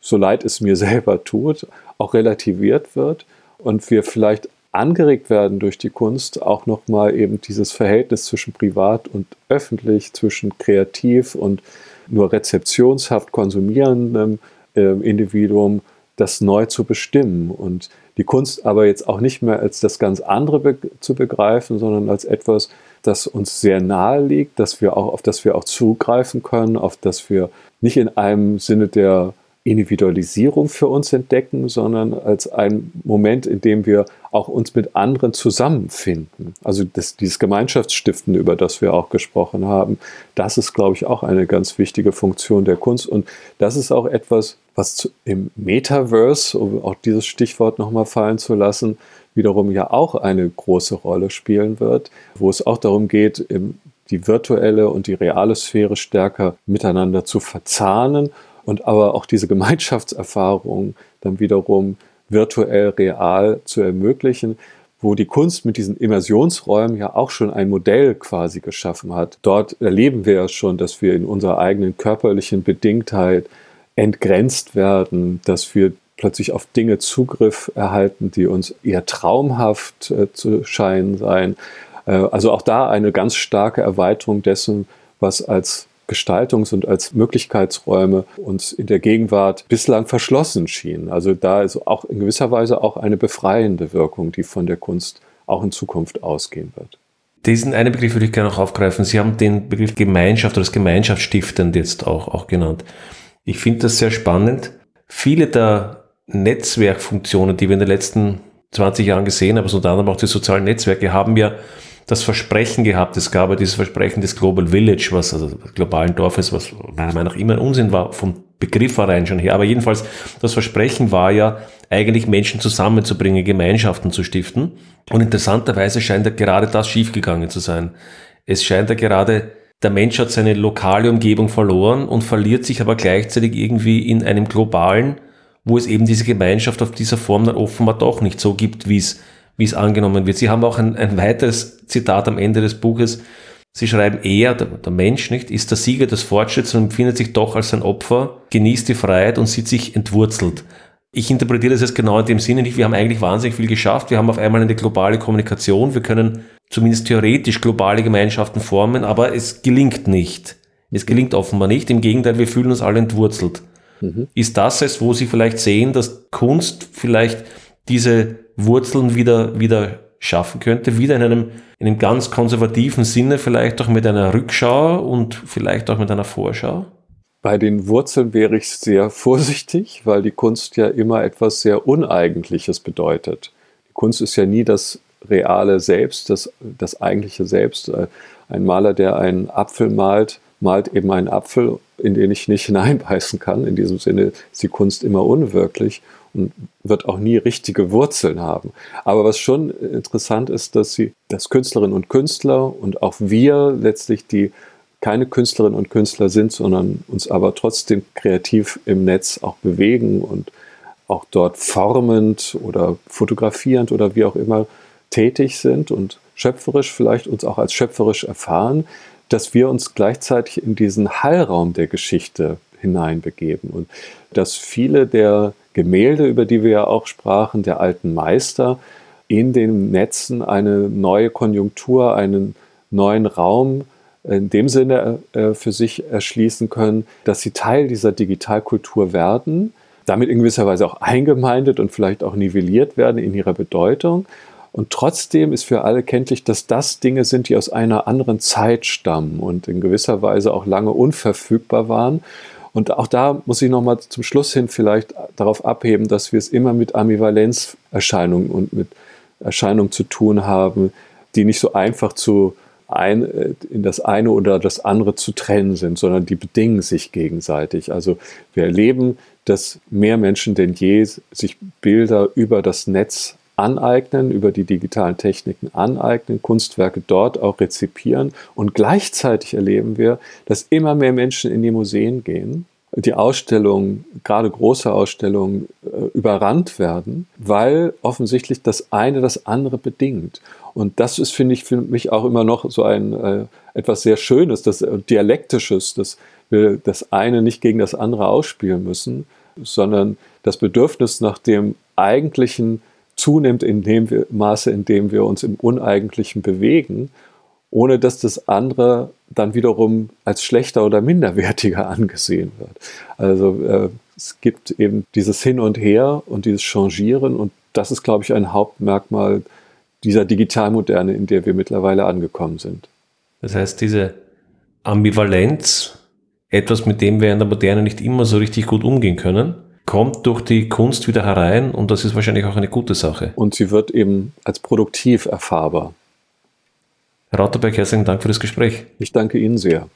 so leid es mir selber tut, auch relativiert wird und wir vielleicht angeregt werden durch die Kunst, auch nochmal eben dieses Verhältnis zwischen privat und öffentlich, zwischen kreativ und nur rezeptionshaft konsumierendem äh, Individuum, das neu zu bestimmen und die Kunst aber jetzt auch nicht mehr als das ganz andere be zu begreifen, sondern als etwas, das uns sehr nahe liegt, dass wir auch, auf das wir auch zugreifen können, auf das wir nicht in einem Sinne der Individualisierung für uns entdecken, sondern als ein Moment, in dem wir auch uns mit anderen zusammenfinden. Also das, dieses Gemeinschaftsstiften, über das wir auch gesprochen haben, das ist, glaube ich, auch eine ganz wichtige Funktion der Kunst. Und das ist auch etwas, was im Metaverse, um auch dieses Stichwort nochmal fallen zu lassen, wiederum ja auch eine große Rolle spielen wird, wo es auch darum geht, die virtuelle und die reale Sphäre stärker miteinander zu verzahnen und aber auch diese Gemeinschaftserfahrung dann wiederum virtuell real zu ermöglichen, wo die Kunst mit diesen Immersionsräumen ja auch schon ein Modell quasi geschaffen hat. Dort erleben wir ja schon, dass wir in unserer eigenen körperlichen Bedingtheit entgrenzt werden, dass wir plötzlich auf Dinge Zugriff erhalten, die uns eher traumhaft äh, zu scheinen seien. Äh, also auch da eine ganz starke Erweiterung dessen, was als Gestaltungs- und als Möglichkeitsräume uns in der Gegenwart bislang verschlossen schienen. Also da ist auch in gewisser Weise auch eine befreiende Wirkung, die von der Kunst auch in Zukunft ausgehen wird. Diesen einen Begriff würde ich gerne noch aufgreifen. Sie haben den Begriff Gemeinschaft oder das Gemeinschaftsstiftend jetzt auch, auch genannt. Ich finde das sehr spannend. Viele der Netzwerkfunktionen, die wir in den letzten 20 Jahren gesehen haben, also unter anderem auch die sozialen Netzwerke, haben ja das Versprechen gehabt. Es gab ja dieses Versprechen des Global Village, was also globalen Dorfes, was meiner Meinung nach immer ein Unsinn war, vom Begriff rein schon her. Aber jedenfalls, das Versprechen war ja, eigentlich Menschen zusammenzubringen, Gemeinschaften zu stiften. Und interessanterweise scheint ja gerade das schiefgegangen zu sein. Es scheint ja gerade, der Mensch hat seine lokale Umgebung verloren und verliert sich aber gleichzeitig irgendwie in einem globalen, wo es eben diese Gemeinschaft auf dieser Form dann offenbar doch nicht so gibt, wie es, wie es angenommen wird. Sie haben auch ein, ein weiteres Zitat am Ende des Buches. Sie schreiben eher, der, der Mensch nicht, ist der Sieger des Fortschritts und empfindet sich doch als ein Opfer, genießt die Freiheit und sieht sich entwurzelt. Ich interpretiere das jetzt genau in dem Sinne nicht. Wir haben eigentlich wahnsinnig viel geschafft. Wir haben auf einmal eine globale Kommunikation. Wir können zumindest theoretisch globale Gemeinschaften formen, aber es gelingt nicht. Es gelingt offenbar nicht. Im Gegenteil, wir fühlen uns alle entwurzelt. Mhm. Ist das es, wo Sie vielleicht sehen, dass Kunst vielleicht diese Wurzeln wieder, wieder schaffen könnte, wieder in einem, in einem ganz konservativen Sinne, vielleicht auch mit einer Rückschau und vielleicht auch mit einer Vorschau? Bei den Wurzeln wäre ich sehr vorsichtig, weil die Kunst ja immer etwas sehr Uneigentliches bedeutet. Die Kunst ist ja nie das reale Selbst, das, das eigentliche Selbst. Ein Maler, der einen Apfel malt, malt eben einen Apfel, in den ich nicht hineinbeißen kann. In diesem Sinne ist die Kunst immer unwirklich und wird auch nie richtige Wurzeln haben. Aber was schon interessant ist, dass sie, dass Künstlerinnen und Künstler und auch wir letztlich die keine Künstlerinnen und Künstler sind, sondern uns aber trotzdem kreativ im Netz auch bewegen und auch dort formend oder fotografierend oder wie auch immer tätig sind und schöpferisch vielleicht uns auch als schöpferisch erfahren, dass wir uns gleichzeitig in diesen Hallraum der Geschichte hineinbegeben und dass viele der Gemälde, über die wir ja auch sprachen, der alten Meister, in den Netzen eine neue Konjunktur, einen neuen Raum in dem Sinne äh, für sich erschließen können, dass sie Teil dieser Digitalkultur werden, damit in gewisser Weise auch eingemeindet und vielleicht auch nivelliert werden in ihrer Bedeutung. Und trotzdem ist für alle kenntlich, dass das Dinge sind, die aus einer anderen Zeit stammen und in gewisser Weise auch lange unverfügbar waren. Und auch da muss ich nochmal zum Schluss hin vielleicht darauf abheben, dass wir es immer mit Ambivalenzerscheinungen und mit Erscheinungen zu tun haben, die nicht so einfach zu ein, äh, in das eine oder das andere zu trennen sind, sondern die bedingen sich gegenseitig. Also wir erleben, dass mehr Menschen denn je sich Bilder über das Netz aneignen, über die digitalen Techniken aneignen, Kunstwerke dort auch rezipieren und gleichzeitig erleben wir, dass immer mehr Menschen in die Museen gehen die Ausstellungen, gerade große Ausstellungen, äh, überrannt werden, weil offensichtlich das eine das andere bedingt. Und das ist, finde ich, für mich auch immer noch so ein äh, etwas sehr Schönes, das äh, Dialektisches, dass wir das eine nicht gegen das andere ausspielen müssen, sondern das Bedürfnis nach dem Eigentlichen zunimmt in dem Maße, in dem wir uns im Uneigentlichen bewegen ohne dass das andere dann wiederum als schlechter oder minderwertiger angesehen wird. Also äh, es gibt eben dieses Hin und Her und dieses Changieren und das ist, glaube ich, ein Hauptmerkmal dieser Digitalmoderne, in der wir mittlerweile angekommen sind. Das heißt, diese Ambivalenz, etwas, mit dem wir in der Moderne nicht immer so richtig gut umgehen können, kommt durch die Kunst wieder herein und das ist wahrscheinlich auch eine gute Sache. Und sie wird eben als produktiv erfahrbar. Herr Rauterberg, herzlichen Dank für das Gespräch. Ich danke Ihnen sehr.